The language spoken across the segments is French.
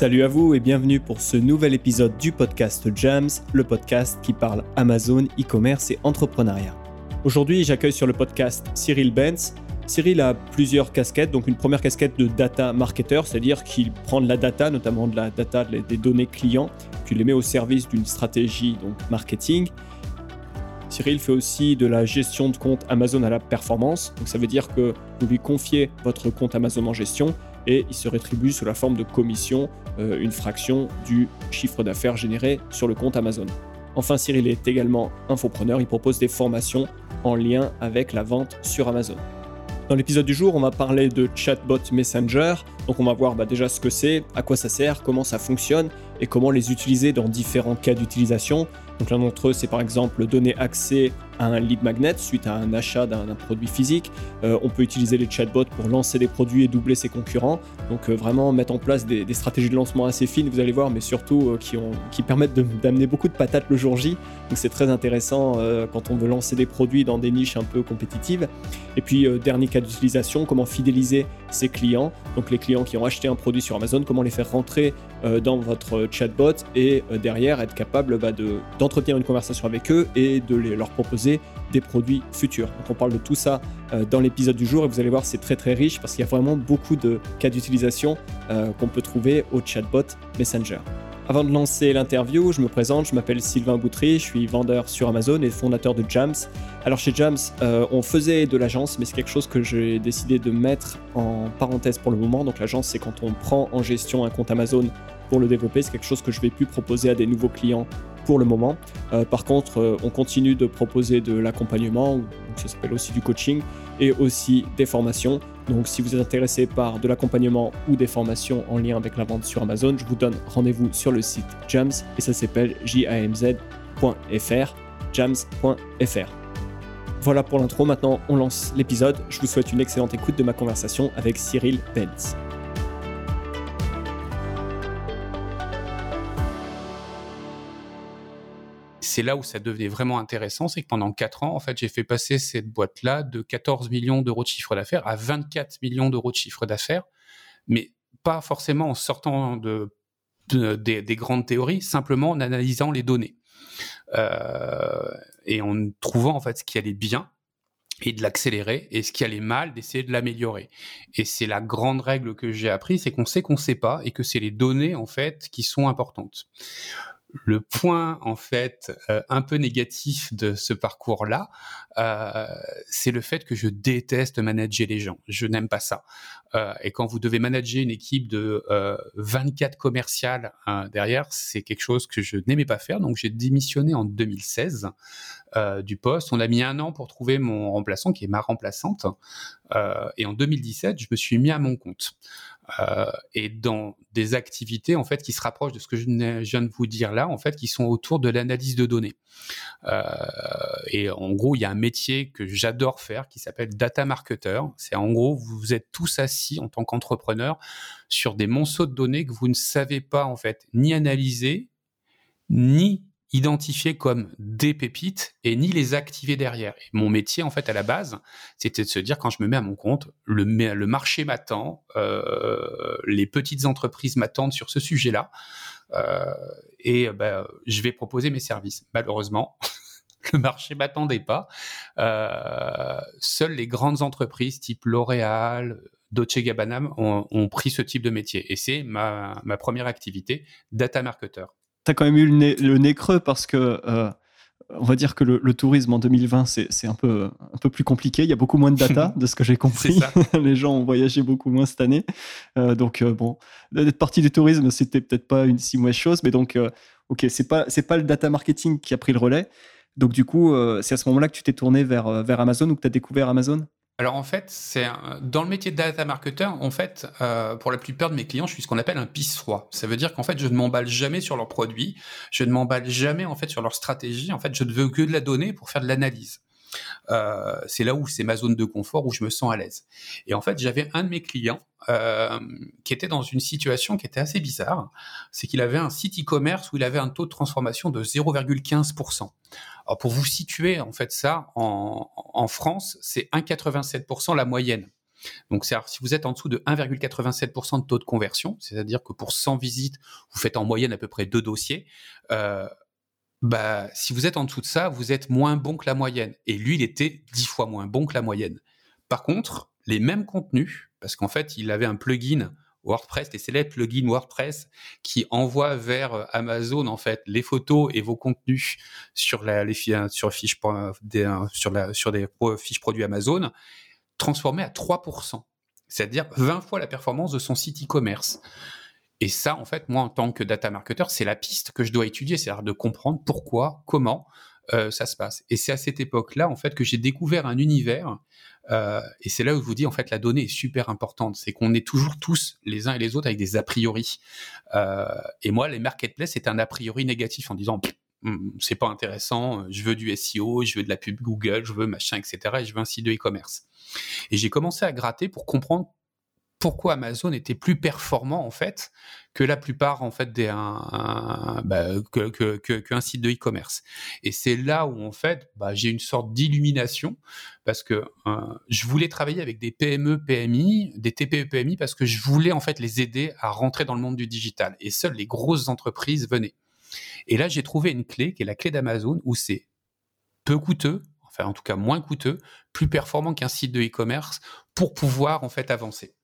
Salut à vous et bienvenue pour ce nouvel épisode du podcast Jams, le podcast qui parle Amazon, e-commerce et entrepreneuriat. Aujourd'hui, j'accueille sur le podcast Cyril Benz. Cyril a plusieurs casquettes, donc une première casquette de data marketer, c'est-à-dire qu'il prend de la data, notamment de la data des données clients, puis les met au service d'une stratégie donc marketing. Cyril fait aussi de la gestion de compte Amazon à la performance, donc ça veut dire que vous lui confiez votre compte Amazon en gestion et il se rétribue sous la forme de commission, euh, une fraction du chiffre d'affaires généré sur le compte Amazon. Enfin, Cyril est également infopreneur, il propose des formations en lien avec la vente sur Amazon. Dans l'épisode du jour, on va parler de Chatbot Messenger. Donc on va voir bah, déjà ce que c'est, à quoi ça sert, comment ça fonctionne et comment les utiliser dans différents cas d'utilisation. Donc l'un d'entre eux, c'est par exemple donner accès un lead magnet suite à un achat d'un produit physique. Euh, on peut utiliser les chatbots pour lancer des produits et doubler ses concurrents. Donc euh, vraiment mettre en place des, stratégies de lancement assez fines, vous allez voir, mais surtout euh, qui, ont, qui permettent d'amener beaucoup de patates le jour J. Donc c'est très intéressant quand on veut lancer des produits dans des niches un peu compétitives. Et puis dernier cas d'utilisation, comment fidéliser ses clients. Donc les clients qui ont acheté un produit sur Amazon, comment les faire rentrer dans votre chatbot et derrière être capable bah, d'entretenir une conversation avec eux et de les, leur proposer des produits futurs. Donc on parle de tout ça euh, dans l'épisode du jour et vous allez voir c'est très très riche parce qu'il y a vraiment beaucoup de cas d'utilisation euh, qu'on peut trouver au chatbot Messenger. Avant de lancer l'interview, je me présente, je m'appelle Sylvain Boutry, je suis vendeur sur Amazon et fondateur de Jams. Alors chez Jams, euh, on faisait de l'agence, mais c'est quelque chose que j'ai décidé de mettre en parenthèse pour le moment. Donc l'agence, c'est quand on prend en gestion un compte Amazon pour le développer. C'est quelque chose que je vais plus proposer à des nouveaux clients pour le moment. Euh, par contre, euh, on continue de proposer de l'accompagnement, ça s'appelle aussi du coaching, et aussi des formations. Donc si vous êtes intéressé par de l'accompagnement ou des formations en lien avec la vente sur Amazon, je vous donne rendez-vous sur le site Jams et ça s'appelle jamz.fr, jams.fr. Voilà pour l'intro, maintenant on lance l'épisode. Je vous souhaite une excellente écoute de ma conversation avec Cyril Benz. C'est là où ça devenait vraiment intéressant, c'est que pendant 4 ans, en fait, j'ai fait passer cette boîte-là de 14 millions d'euros de chiffre d'affaires à 24 millions d'euros de chiffre d'affaires, mais pas forcément en sortant de, des, grandes théories, simplement en analysant les données euh, et en trouvant en fait ce qui allait bien et de l'accélérer et ce qui allait mal d'essayer de l'améliorer. Et c'est la grande règle que j'ai appris, c'est qu'on sait qu'on sait pas et que c'est les données en fait qui sont importantes le point en fait euh, un peu négatif de ce parcours-là, euh, c'est le fait que je déteste manager les gens. Je n'aime pas ça. Euh, et quand vous devez manager une équipe de 24 commerciales hein, derrière, c'est quelque chose que je n'aimais pas faire. Donc j'ai démissionné en 2016 du poste. On a mis un an pour trouver mon remplaçant, qui est ma remplaçante. et en 2017, je me suis mis à mon compte. Euh, et dans des activités en fait qui se rapprochent de ce que je viens de vous dire là, en fait, qui sont autour de l'analyse de données. Euh, et en gros, il y a un métier que j'adore faire qui s'appelle data marketer. C'est en gros, vous êtes tous assis en tant qu'entrepreneur sur des monceaux de données que vous ne savez pas en fait ni analyser ni identifier comme des pépites et ni les activer derrière. mon métier, en fait, à la base, c'était de se dire, quand je me mets à mon compte, le, marché m'attend, euh, les petites entreprises m'attendent sur ce sujet-là, euh, et ben, je vais proposer mes services. Malheureusement, le marché m'attendait pas. Euh, seules les grandes entreprises type L'Oréal, Dolce Gabbana ont, pris ce type de métier. Et c'est ma, ma première activité, data marketer as quand même eu le nez, creux parce que euh, on va dire que le, tourisme en 2020, c'est un peu, un peu plus compliqué. Il y a beaucoup moins de data, de ce que j'ai compris. Les gens ont voyagé beaucoup moins cette année. Euh, donc, euh, bon, d'être parti du tourisme, c'était peut-être pas une si mauvaise chose. Mais donc, OK, c'est pas, pas le data marketing qui a pris le relais. Donc, du coup, c'est à ce moment-là que tu t'es tourné vers, vers Amazon ou que tu as découvert Amazon? Alors en fait, c'est dans le métier de data marketer, en fait, euh, pour la plupart de mes clients, je suis ce qu'on appelle un pisse-froid. Ça veut dire qu'en fait, je ne m'emballe jamais sur leurs produits, je ne m'emballe jamais en fait sur leur stratégie. En fait, je ne veux que de la donnée pour faire de l'analyse. Euh, c'est là où c'est ma zone de confort où je me sens à l'aise. Et en fait, j'avais un de mes clients euh, qui était dans une situation qui était assez bizarre, c'est qu'il avait un site e-commerce où il avait un taux de transformation de 0,15%. Alors pour vous situer en fait ça, en, France, c'est 1,87% la moyenne. Donc, si vous êtes en dessous de 1,87% de taux de conversion, c'est-à-dire que pour 100 visites, vous faites en moyenne à peu près deux dossiers, euh, bah, si vous êtes en dessous de ça, vous êtes moins bon que la moyenne. Et lui, il était dix fois moins bon que la moyenne. Par contre, les mêmes contenus, parce qu'en fait, il avait un plugin WordPress, les célèbres plugins WordPress qui envoient vers euh, Amazon en fait les photos et vos contenus sur la, les sur la, sur des fiches produits Amazon, transformés à 3%, c'est-à-dire 20 fois la performance de son site e-commerce. Et ça, en fait, moi, en tant que data marketer, c'est la piste que je dois étudier, c'est-à-dire de comprendre pourquoi, comment euh, ça se passe. Et c'est à cette époque-là, en fait, que j'ai découvert un univers. Euh, et c'est là où je vous dis, en fait, la donnée est super importante. C'est qu'on est toujours tous les uns et les autres avec des a priori. Euh, et moi, les marketplaces, c'est un a priori négatif en disant, hmm, c'est pas intéressant, je veux du SEO, je veux de la pub Google, je veux machin, etc. Et je veux un site de e-commerce. Et j'ai commencé à gratter pour comprendre pourquoi Amazon était plus performant en fait que la plupart en fait des bah, que, qu'un site de e-commerce. Et c'est là où en fait bah, j'ai une sorte d'illumination parce que euh, je voulais travailler avec des PME PMI, des TPE PMI parce que je voulais en fait les aider à rentrer dans le monde du digital. Et seules les grosses entreprises venaient. Et là j'ai trouvé une clé qui est la clé d'Amazon où c'est peu coûteux, enfin en tout cas moins coûteux, plus performant qu'un site de e-commerce pour pouvoir en fait avancer.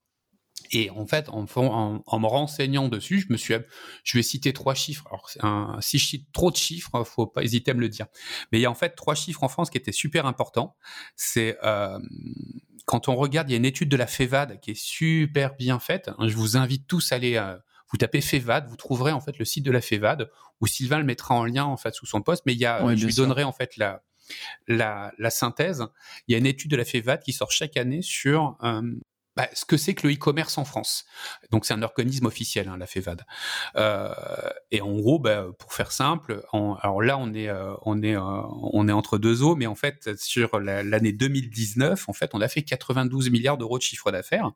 Et en fait, en, en, me renseignant dessus, je me suis, je vais citer trois chiffres. Alors, un, si je cite trop de chiffres, faut pas hésiter à me le dire. Mais il y a en fait trois chiffres en France qui étaient super importants. C'est euh, quand on regarde, il y a une étude de la FEVAD qui est super bien faite. Je vous invite tous à aller, euh, vous tapez FEVAD, vous trouverez en fait le site de la FEVAD, où Sylvain le mettra en lien en fait sous son poste. Mais il y a, je lui donnerai en fait la, la, la, synthèse. Il y a une étude de la FEVAD qui sort chaque année sur euh, bah, ce que c'est que le e-commerce en France. Donc c'est un organisme officiel, hein, la FEVAD. Euh, et en gros, bah, pour faire simple, alors là on est euh, on est euh, on est entre deux eaux, mais en fait sur l'année 2019, en fait on a fait 92 milliards d'euros de chiffre d'affaires,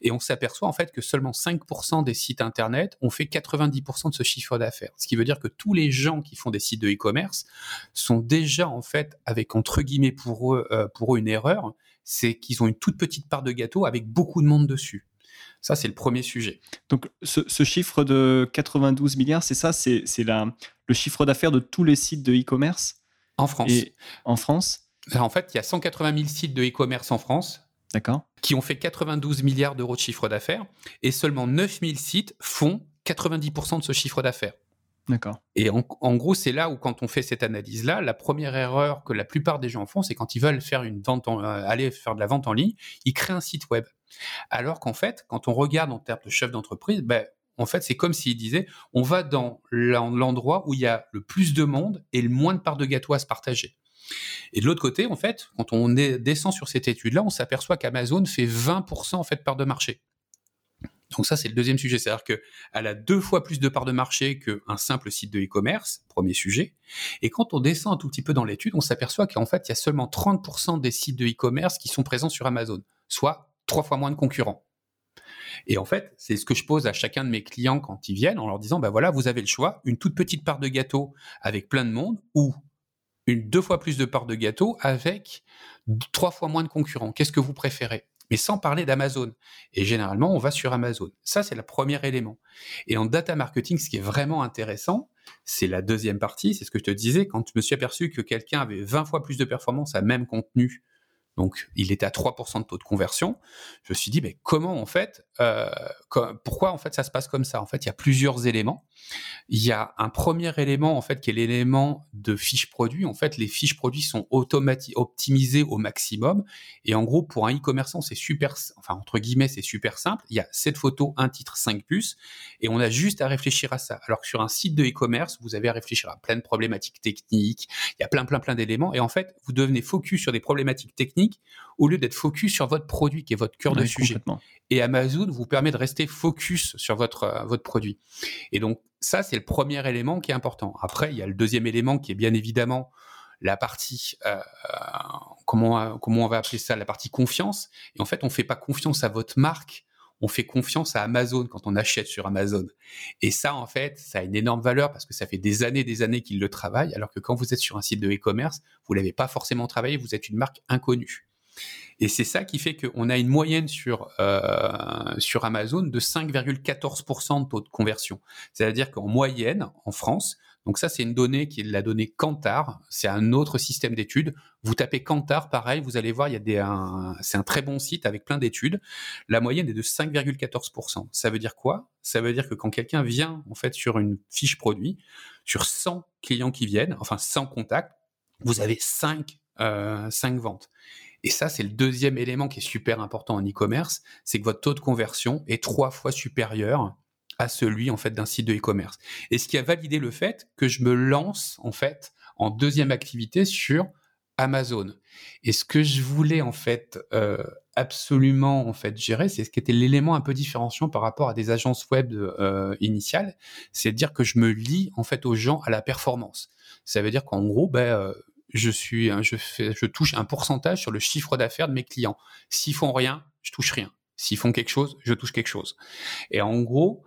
et on s'aperçoit en fait que seulement 5% des sites internet ont fait 90% de ce chiffre d'affaires. Ce qui veut dire que tous les gens qui font des sites de e-commerce sont déjà en fait avec entre guillemets pour eux pour eux une erreur c'est qu'ils ont une toute petite part de gâteau avec beaucoup de monde dessus. Ça, c'est le premier sujet. Donc, ce, chiffre de 92 milliards, c'est ça C'est le chiffre d'affaires de tous les sites de e-commerce? En France. en France? En fait, il y a 180 000 sites de e-commerce en France. D'accord. Qui ont fait 92 milliards d'euros de chiffre d'affaires. Et seulement 9 000 sites font 90% de ce chiffre d'affaires. D'accord. Et en, gros, c'est là où, quand on fait cette analyse-là, la première erreur que la plupart des gens font, c'est quand ils veulent faire une vente, en, euh, aller faire de la vente en ligne, ils créent un site web. Alors qu'en fait, quand on regarde en termes de chef d'entreprise, ben, en fait, c'est comme s'il disait, on va dans l'endroit où il y a le plus de monde et le moins de parts de gâteau à se partager. Et de l'autre côté, en fait, quand on descend sur cette étude-là, on s'aperçoit qu'Amazon fait 20% en fait part de marché. Donc ça, c'est le deuxième sujet. C'est-à-dire qu'elle a deux fois plus de parts de marché qu'un simple site de e-commerce, premier sujet. Et quand on descend un tout petit peu dans l'étude, on s'aperçoit qu'en fait, il y a seulement 30% des sites de e-commerce qui sont présents sur Amazon, soit trois fois moins de concurrents. Et en fait, c'est ce que je pose à chacun de mes clients quand ils viennent en leur disant, ben voilà, vous avez le choix, une toute petite part de gâteau avec plein de monde ou une deux fois plus de part de gâteau avec trois fois moins de concurrents. Qu'est-ce que vous préférez? Mais sans parler d'Amazon. Et généralement, on va sur Amazon. Ça, c'est le premier élément. Et en data marketing, ce qui est vraiment intéressant, c'est la deuxième partie, c'est ce que je te disais, quand je me suis aperçu que quelqu'un avait 20 fois plus de performance à même contenu donc il était à 3% de taux de conversion. Je me suis dit, mais comment en fait, euh, pourquoi en fait ça se passe comme ça? En fait, il y a plusieurs éléments. Il y a un premier élément en fait qui est l'élément de fiches produits. En fait, les fiches produits sont optimisées au maximum. Et en gros, pour un e-commerçant, c'est super, enfin entre guillemets, c'est super simple. Il y a 7 photos, un titre, 5 puces, et on a juste à réfléchir à ça. Alors que sur un site de e-commerce, vous avez à réfléchir à plein de problématiques techniques. Il y a plein, plein, plein d'éléments. Et en fait, vous devenez focus sur des problématiques techniques au lieu d'être focus sur votre produit qui est votre cœur de sujet. Et Amazon vous permet de rester focus sur votre, euh, votre produit. Et donc, ça, c'est le premier élément qui est important. Après, il y a le deuxième élément qui est bien évidemment la partie, euh, comment, comment on va appeler ça, la partie confiance. Et en fait, on ne fait pas confiance à votre marque on fait confiance à Amazon quand on achète sur Amazon. Et ça, en fait, ça a une énorme valeur parce que ça fait des années, des années qu'ils le travaillent, alors que quand vous êtes sur un site de e-commerce, vous l'avez pas forcément travaillé, vous êtes une marque inconnue. Et c'est ça qui fait qu'on a une moyenne sur, euh, sur Amazon de 5,14% de taux de conversion. C'est-à-dire qu'en moyenne, en France, donc ça c'est une donnée qui est la donnée Kantar, c'est un autre système d'études. Vous tapez Kantar, pareil, vous allez voir, il y a des, c'est un très bon site avec plein d'études. La moyenne est de 5,14%. Ça veut dire quoi? Ça veut dire que quand quelqu'un vient en fait sur une fiche produit, sur 100 clients qui viennent, enfin 100 contacts, vous avez 5, euh, 5 ventes. Et ça, c'est le deuxième élément qui est super important en e-commerce, c'est que votre taux de conversion est trois fois supérieur à celui en fait d'un site de e-commerce. Et ce qui a validé le fait que je me lance en fait en deuxième activité sur Amazon. Et ce que je voulais en fait euh, absolument en fait gérer, c'est ce qui était l'élément un peu différenciant par rapport à des agences web euh, initiales, c'est de dire que je me lie en fait aux gens à la performance. Ça veut dire qu'en gros, ben, euh, je suis, je fais, je touche un pourcentage sur le chiffre d'affaires de mes clients. S'ils font rien, je touche rien. S'ils font quelque chose, je touche quelque chose. Et en gros,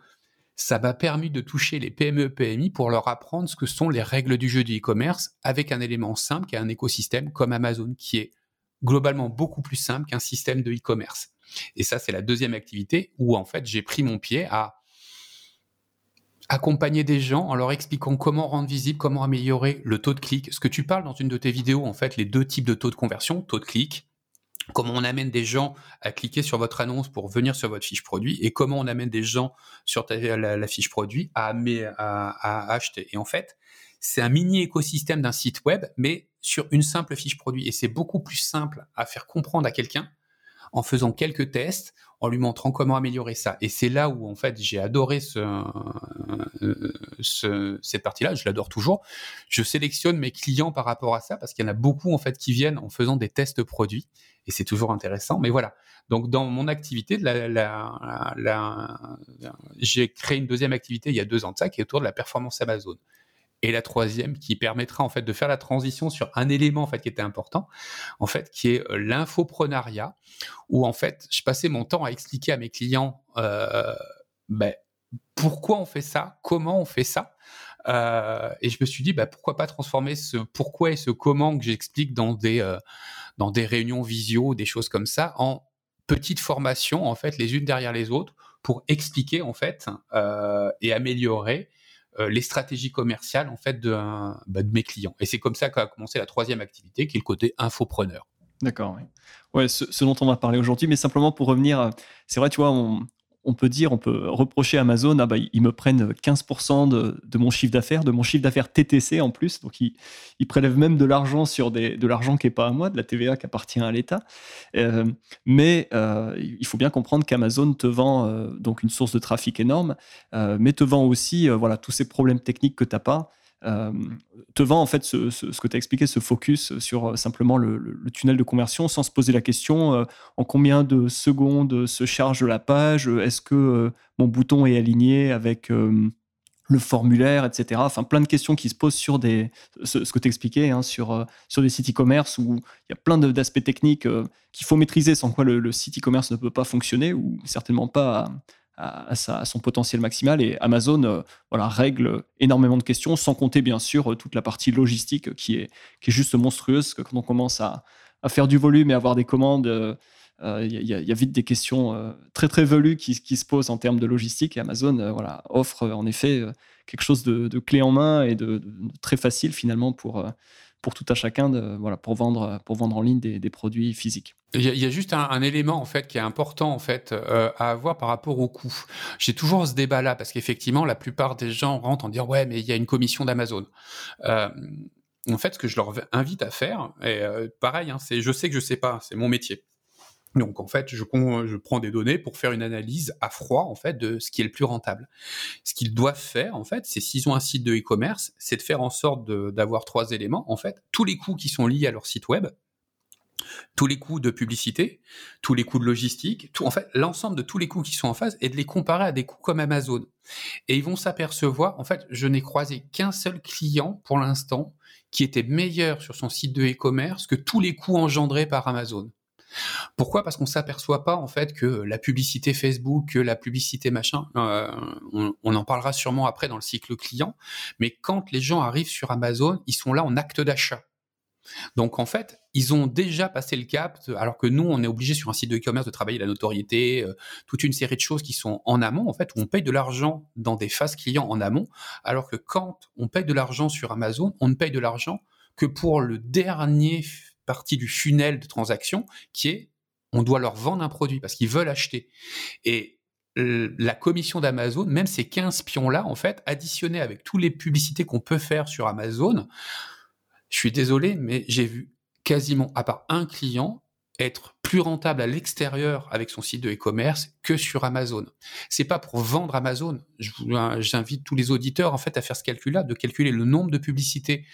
ça m'a permis de toucher les PME PMI pour leur apprendre ce que sont les règles du jeu du e-commerce avec un élément simple qui est un écosystème comme Amazon qui est globalement beaucoup plus simple qu'un système de e-commerce. Et ça, c'est la deuxième activité où en fait j'ai pris mon pied à accompagner des gens en leur expliquant comment rendre visible, comment améliorer le taux de clic. Ce que tu parles dans une de tes vidéos, en fait, les deux types de taux de conversion, taux de clic, comment on amène des gens à cliquer sur votre annonce pour venir sur votre fiche produit et comment on amène des gens sur la, fiche produit à, à, acheter. Et en fait, c'est un mini écosystème d'un site web, mais sur une simple fiche produit. Et c'est beaucoup plus simple à faire comprendre à quelqu'un en faisant quelques tests, en lui montrant comment améliorer ça. Et c'est là où en fait j'ai adoré ce, ce cette partie-là. Je l'adore toujours. Je sélectionne mes clients par rapport à ça parce qu'il y en a beaucoup en fait qui viennent en faisant des tests produits et c'est toujours intéressant. Mais voilà. Donc dans mon activité, j'ai créé une deuxième activité il y a deux ans de ça qui est autour de la performance Amazon et la troisième qui permettra en fait de faire la transition sur un élément en fait qui était important, en fait qui est euh, l'infoprenariat, où en fait je passais mon temps à expliquer à mes clients euh, ben, pourquoi on fait ça, comment on fait ça, euh, et je me suis dit bah, pourquoi pas transformer ce pourquoi et ce comment que j'explique dans des dans des réunions visio, des choses comme ça, en petites formations en fait les unes derrière les autres pour expliquer en fait et améliorer les stratégies commerciales en fait de, bah, de mes clients. Et c'est comme ça qu'a commencé la troisième activité, qui est le côté infopreneur. D'accord. Ouais, ce, ce, dont on va parler aujourd'hui, mais simplement pour revenir, c'est vrai, tu vois, on, on peut dire, on peut reprocher à Amazon, ah bah, ils me prennent 15% de, mon chiffre d'affaires, de mon chiffre d'affaires TTC en plus. Donc, ils, prélèvent même de l'argent sur de l'argent qui n'est pas à moi, de la TVA qui appartient à l'État. Euh, mais euh, il faut bien comprendre qu'Amazon te vend euh, donc une source de trafic énorme, mais te vend aussi voilà, tous ces problèmes techniques que tu n'as pas. Euh, te vend en fait ce, que tu as expliqué, ce focus sur euh, simplement le, tunnel de conversion sans se poser la question euh, en combien de secondes se charge la page, est-ce que mon bouton est aligné avec le formulaire, etc. Enfin, plein de questions qui se posent sur ce, que tu expliquais, hein, sur, sur des sites e-commerce où il y a plein d'aspects techniques qu'il faut maîtriser, sans quoi le, site e-commerce ne peut pas fonctionner ou certainement pas son potentiel maximal. Et Amazon euh, voilà, règle énormément de questions, sans compter bien sûr toute la partie logistique qui est, qui est juste monstrueuse. Quand on commence à, à faire du volume et avoir des commandes, il euh, euh, y, a vite des questions très très velues qui, se posent en termes de logistique. Et Amazon voilà, offre en effet quelque chose de, clé en main et de très facile finalement pour pour tout à chacun voilà, pour, vendre, pour vendre en ligne des, produits physiques. Il y, a, juste un, élément en fait qui est important en fait euh, à avoir par rapport au coût. J'ai toujours ce débat là parce qu'effectivement la plupart des gens rentrent en disant ouais mais il y a une commission d'Amazon. Euh, en fait ce que je leur invite à faire et euh, pareil hein, c'est je sais que je sais pas c'est mon métier. Donc en fait, je, prends des données pour faire une analyse à froid en fait de ce qui est le plus rentable. Ce qu'ils doivent faire en fait, c'est s'ils ont un site de e-commerce, c'est de faire en sorte d'avoir trois éléments en fait, tous les coûts qui sont liés à leur site web, tous les coûts de publicité, tous les coûts de logistique, tout en fait l'ensemble de tous les coûts qui sont en phase et de les comparer à des coûts comme Amazon. Et ils vont s'apercevoir, en fait, je n'ai croisé qu'un seul client pour l'instant qui était meilleur sur son site de e-commerce que tous les coûts engendrés par Amazon. Pourquoi? Parce qu'on s'aperçoit pas en fait que la publicité Facebook, que la publicité machin, euh, on, en parlera sûrement après dans le cycle client, mais quand les gens arrivent sur Amazon, ils sont là en acte d'achat. Donc en fait, ils ont déjà passé le cap, alors que nous, on est obligé sur un site de e-commerce de travailler la notoriété, euh, toute une série de choses qui sont en amont, en fait, où on paye de l'argent dans des phases clients en amont, alors que quand on paye de l'argent sur Amazon, on ne paye de l'argent que pour le dernier partie du funnel de transaction, qui est on doit leur vendre un produit parce qu'ils veulent acheter. Et la commission d'Amazon, même ces 15 pions-là, en fait, additionnés avec toutes les publicités qu'on peut faire sur Amazon, je suis désolé, mais j'ai vu quasiment, à part un client, être plus rentable à l'extérieur avec son site de e-commerce que sur Amazon. C'est pas pour vendre Amazon. J'invite tous les auditeurs en fait à faire ce calcul-là, de calculer le nombre de publicités.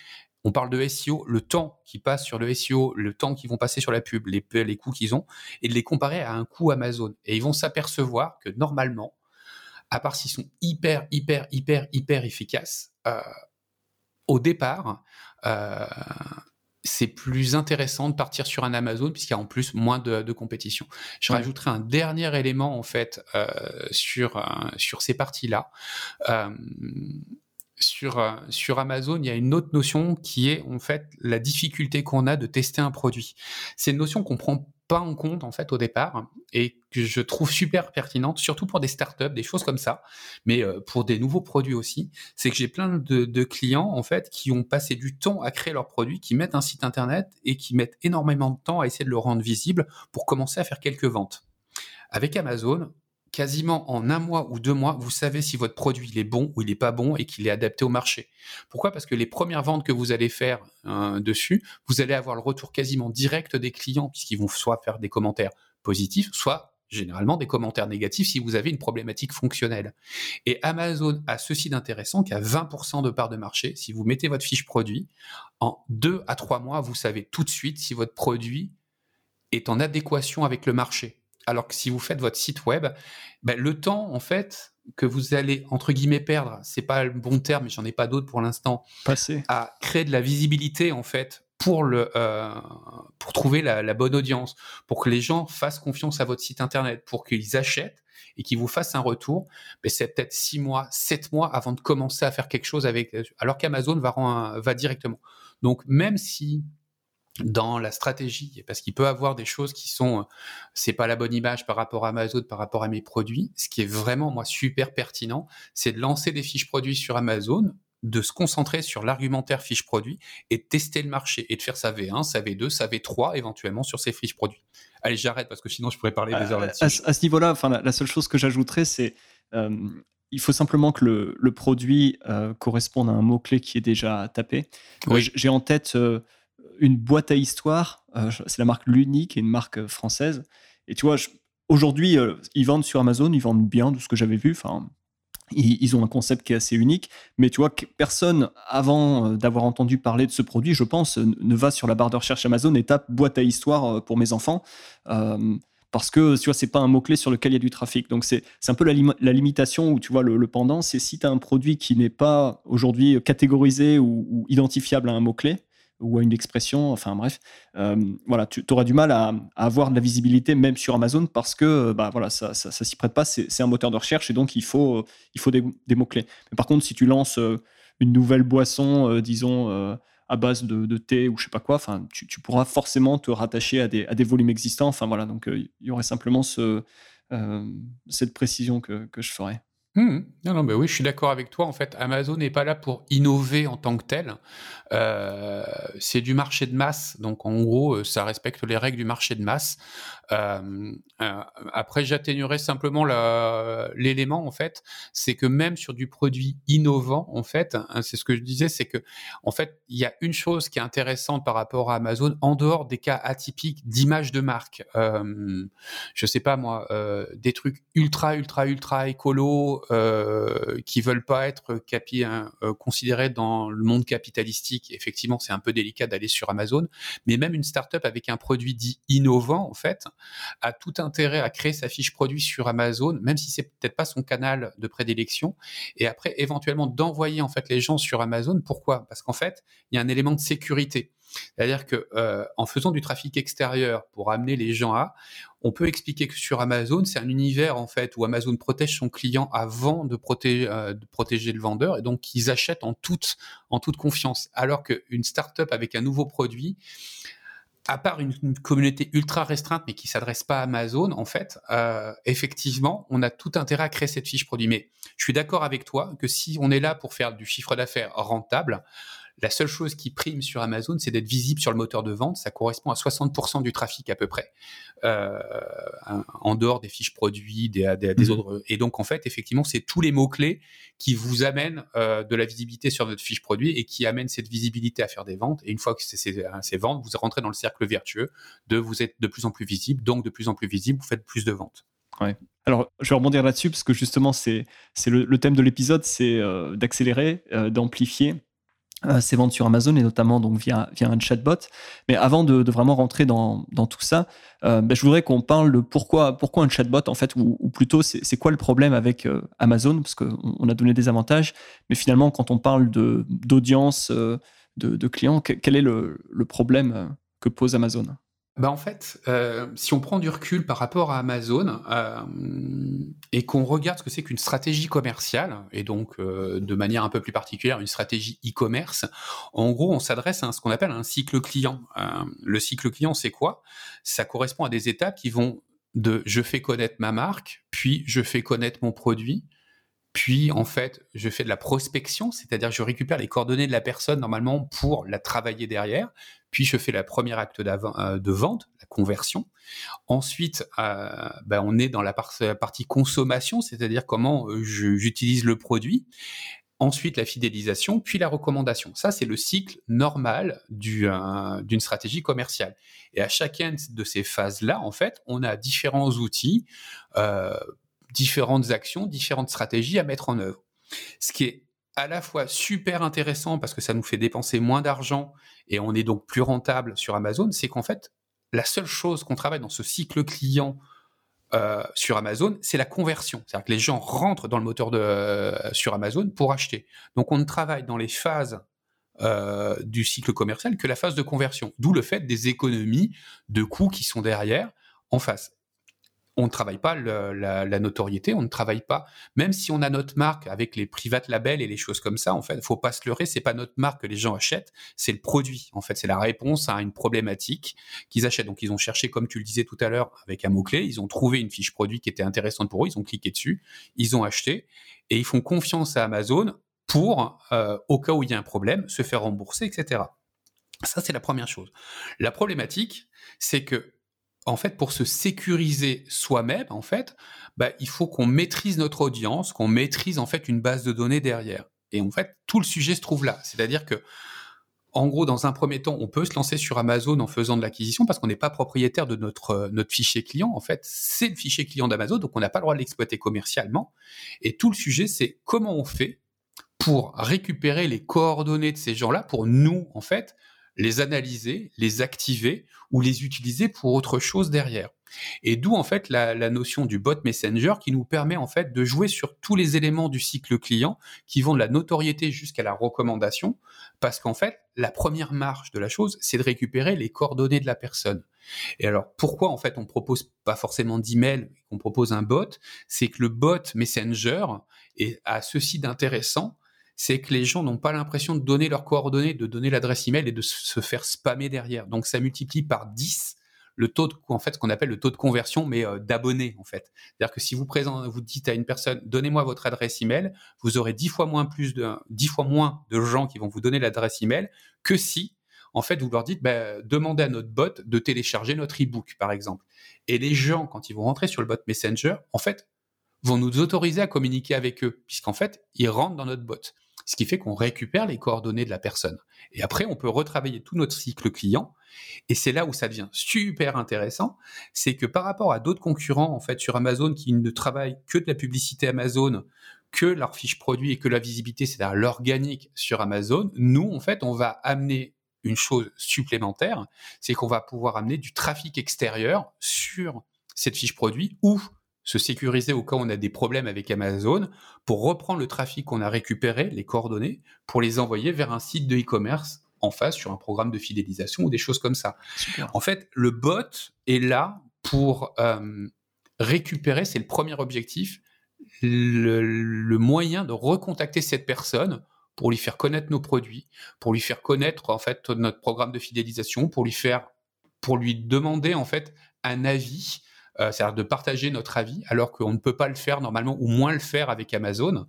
On parle de SEO, le temps qui passe sur le SEO, le temps qu'ils vont passer sur la pub, les, les coûts qu'ils ont, et de les comparer à un coût Amazon. Et ils vont s'apercevoir que normalement, à part s'ils sont hyper, hyper, hyper, hyper efficaces, euh, au départ, euh, c'est plus intéressant de partir sur un Amazon puisqu'il y a en plus moins de, compétition. Je rajouterai un dernier élément en fait euh, sur sur ces parties-là. Sur, sur Amazon, il y a une autre notion qui est en fait la difficulté qu'on a de tester un produit. C'est une notion qu'on prend pas en compte en fait au départ et que je trouve super pertinente, surtout pour des startups, des choses comme ça, mais euh, pour des nouveaux produits aussi. C'est que j'ai plein de, clients en fait qui ont passé du temps à créer leurs produits, qui mettent un site internet et qui mettent énormément de temps à essayer de le rendre visible pour commencer à faire quelques ventes. Avec Amazon, quasiment en un mois ou deux mois, vous savez si votre produit est bon ou il n'est pas bon et qu'il est adapté au marché. Pourquoi? Parce que les premières ventes que vous allez faire euh, dessus, vous allez avoir le retour quasiment direct des clients puisqu'ils vont soit faire des commentaires positifs, soit généralement des commentaires négatifs si vous avez une problématique fonctionnelle. Et Amazon a ceci d'intéressant qu'à 20% de part de marché, si vous mettez votre fiche produit, en deux à trois mois, vous savez tout de suite si votre produit est en adéquation avec le marché alors que si vous faites votre site web, ben, le temps en fait que vous allez entre guillemets perdre, c'est pas le bon terme, mais j'en ai pas d'autre pour l'instant, passer à créer de la visibilité en fait pour le euh, pour trouver la, bonne audience, pour que les gens fassent confiance à votre site internet, pour qu'ils achètent et qu'ils vous fassent un retour, mais ben, c'est peut-être six mois, sept mois avant de commencer à faire quelque chose avec, alors qu'Amazon va, va directement. Donc même si dans la stratégie, parce qu'il peut avoir des choses qui sont, euh, c'est pas la bonne image par rapport à Amazon, par rapport à mes produits. Ce qui est vraiment, moi, super pertinent, c'est de lancer des fiches produits sur Amazon, de se concentrer sur l'argumentaire fiche produit et de tester le marché et de faire sa V1, sa V2, sa V3 éventuellement sur ces fiches produits. Allez, j'arrête parce que sinon je pourrais parler des heures là-dessus. À, ce niveau-là, enfin, la, seule chose que j'ajouterais, c'est euh, il faut simplement que le, produit euh, corresponde à un mot-clé qui est déjà tapé. Oui. J'ai en tête une boîte à histoire. Euh, c'est la marque L'Unique, une marque euh, française. Et tu vois, aujourd'hui, euh, ils vendent sur Amazon, ils vendent bien de ce que j'avais vu. Enfin, ils, ont un concept qui est assez unique. Mais tu vois, personne, avant d'avoir entendu parler de ce produit, je pense, ne va sur la barre de recherche Amazon et tape boîte à histoire pour mes enfants. parce que tu vois, c'est pas un mot-clé sur lequel il y a du trafic. Donc, c'est un peu la, limitation où tu vois le, pendant, c'est si tu as un produit qui n'est pas aujourd'hui catégorisé ou identifiable à un mot-clé, ou à une expression, enfin bref, euh, voilà, tu auras du mal à, avoir de la visibilité même sur Amazon parce que euh, bah, voilà, ça, ça, s'y prête pas, c'est un moteur de recherche et donc il faut, euh, il faut des, mots-clés. Mais par contre, si tu lances une nouvelle boisson, disons, à base de, thé ou je sais pas quoi, tu, pourras forcément te rattacher à des, à des volumes existants. Enfin voilà, donc il y aurait simplement ce, cette précision que, que je ferais. Mmh. Mais oui, je suis d'accord avec toi. En fait, Amazon n'est pas là pour innover en tant que tel. Euh, c'est du marché de masse. Donc, en gros, euh, ça respecte les règles du marché de masse. Euh, après, j'atténuerai simplement l'élément, en fait, c'est que même sur du produit innovant, en fait, hein, c'est ce que je disais, c'est que, en fait, il y a une chose qui est intéressante par rapport à Amazon, en dehors des cas atypiques d'image de marque. je sais pas, moi, des trucs ultra, ultra, ultra écolo, euh, qui veulent pas être capi, hein, euh, considérés dans le monde capitalistique. Effectivement, c'est un peu délicat d'aller sur Amazon, mais même une startup avec un produit dit innovant, en fait, a tout intérêt à créer sa fiche produit sur Amazon, même si c'est peut-être pas son canal de prédilection, et après éventuellement d'envoyer en fait les gens sur Amazon. Pourquoi? Parce qu'en fait, il y a un élément de sécurité. C'est-à-dire que euh, en faisant du trafic extérieur pour amener les gens à, on peut expliquer que sur Amazon, c'est un univers en fait où Amazon protège son client avant de protéger, euh, le vendeur et donc ils achètent en toute, en toute confiance. Alors qu'une startup avec un nouveau produit, à part une, communauté ultra restreinte mais qui s'adresse pas à Amazon, en fait, euh, effectivement, on a tout intérêt à créer cette fiche produit. Mais je suis d'accord avec toi que si on est là pour faire du chiffre d'affaires rentable, la seule chose qui prime sur Amazon, c'est d'être visible sur le moteur de vente. Ça correspond à 60% du trafic à peu près, euh, en dehors des fiches produits, des, mmh. autres. Et donc, en fait, effectivement, c'est tous les mots-clés qui vous amènent euh, de la visibilité sur votre fiche produit et qui amènent cette visibilité à faire des ventes. Et une fois que c'est ces ventes, vous rentrez dans le cercle vertueux de vous êtes de plus en plus visible, donc de plus en plus visible, vous faites plus de ventes. Ouais. Alors, je vais rebondir là-dessus parce que justement, c'est le, le, thème de l'épisode, c'est euh, d'accélérer, d'amplifier euh, ces ventes sur Amazon et notamment donc via, via un chatbot. Mais avant de, vraiment rentrer dans, dans tout ça, euh, ben, je voudrais qu'on parle de pourquoi, pourquoi un chatbot en fait, ou, plutôt c'est quoi le problème avec euh, Amazon, parce qu'on on a donné des avantages, mais finalement quand on parle d'audience, de, de, clients, quel est le, le problème que pose Amazon? Bah en fait, euh, si on prend du recul par rapport à Amazon euh, et qu'on regarde ce que c'est qu'une stratégie commerciale, et donc euh, de manière un peu plus particulière une stratégie e-commerce, en gros on s'adresse à ce qu'on appelle un cycle client. le cycle client c'est quoi? Ça correspond à des étapes qui vont de je fais connaître ma marque, puis je fais connaître mon produit, puis, en fait, je fais de la prospection, c'est-à-dire je récupère les coordonnées de la personne normalement pour la travailler derrière. Puis, je fais la première acte euh, de vente, la conversion. Ensuite, euh, ben, on est dans la, partie consommation, c'est-à-dire comment euh, j'utilise le produit. Ensuite, la fidélisation, puis la recommandation. Ça, c'est le cycle normal d'une stratégie commerciale. Et à chacune de ces phases-là, en fait, on a différents outils différentes actions, différentes stratégies à mettre en œuvre. Ce qui est à la fois super intéressant parce que ça nous fait dépenser moins d'argent et on est donc plus rentable sur Amazon, c'est qu'en fait, la seule chose qu'on travaille dans ce cycle client euh, sur Amazon, c'est la conversion. C'est-à-dire que les gens rentrent dans le moteur de, euh, sur Amazon pour acheter. Donc on ne travaille dans les phases euh, du cycle commercial que la phase de conversion. D'où le fait des économies de coûts qui sont derrière en face on ne travaille pas la, notoriété, on ne travaille pas, même si on a notre marque avec les private labels et les choses comme ça, en fait, faut pas se leurrer, c'est pas notre marque que les gens achètent, c'est le produit. En fait, c'est la réponse à une problématique qu'ils achètent. Donc, ils ont cherché, comme tu le disais tout à l'heure, avec un mot-clé, ils ont trouvé une fiche produit qui était intéressante pour eux, ils ont cliqué dessus, ils ont acheté et ils font confiance à Amazon pour, euh, au cas où il y a un problème, se faire rembourser, etc. Ça, c'est la première chose. La problématique, c'est que en fait, pour se sécuriser soi-même, en fait, bah, il faut qu'on maîtrise notre audience, qu'on maîtrise en fait une base de données derrière. Et en fait, tout le sujet se trouve là. C'est-à-dire que, en gros, dans un premier temps, on peut se lancer sur Amazon en faisant de l'acquisition parce qu'on n'est pas propriétaire de notre, euh, fichier client. En fait, c'est le fichier client d'Amazon, donc on n'a pas le droit de l'exploiter commercialement. Et tout le sujet, c'est comment on fait pour récupérer les coordonnées de ces gens-là pour nous, en fait, les analyser, les activer ou les utiliser pour autre chose derrière. Et d'où en fait la, notion du bot messenger qui nous permet en fait de jouer sur tous les éléments du cycle client qui vont de la notoriété jusqu'à la recommandation parce qu'en fait la première marche de la chose c'est de récupérer les coordonnées de la personne. Et alors pourquoi en fait on propose pas forcément d'email, on propose un bot, c'est que le bot messenger a ceci d'intéressant c'est que les gens n'ont pas l'impression de donner leurs coordonnées, de donner l'adresse email et de se faire spammer derrière. Donc ça multiplie par 10 le taux de, en fait, ce qu'on appelle le taux de conversion, mais euh, d'abonnés, en fait. C'est-à-dire que si vous vous dites à une personne, donnez-moi votre adresse email, vous aurez 10 fois moins plus de, 10 fois moins de gens qui vont vous donner l'adresse email que si, en fait, vous leur dites, bah, demandez à notre bot de télécharger notre e-book, par exemple. Et les gens, quand ils vont rentrer sur le bot Messenger, en fait, vont nous autoriser à communiquer avec eux, puisqu'en fait, ils rentrent dans notre bot ce qui fait qu'on récupère les coordonnées de la personne. Et après, on peut retravailler tout notre cycle client. Et c'est là où ça devient super intéressant, c'est que par rapport à d'autres concurrents en fait sur Amazon qui ne travaillent que de la publicité Amazon, que leur fiche produit et que la visibilité, c'est-à-dire l'organique sur Amazon, nous en fait, on va amener une chose supplémentaire, c'est qu'on va pouvoir amener du trafic extérieur sur cette fiche produit ou se sécuriser au cas où on a des problèmes avec Amazon pour reprendre le trafic qu'on a récupéré, les coordonnées, pour les envoyer vers un site de e-commerce en face sur un programme de fidélisation ou des choses comme ça. En fait, le bot est là pour euh, récupérer, c'est le premier objectif, le, moyen de recontacter cette personne pour lui faire connaître nos produits, pour lui faire connaître en fait notre programme de fidélisation, pour lui faire, pour lui demander en fait un avis euh, c'est-à-dire de partager notre avis, alors qu'on ne peut pas le faire normalement, ou moins le faire avec Amazon.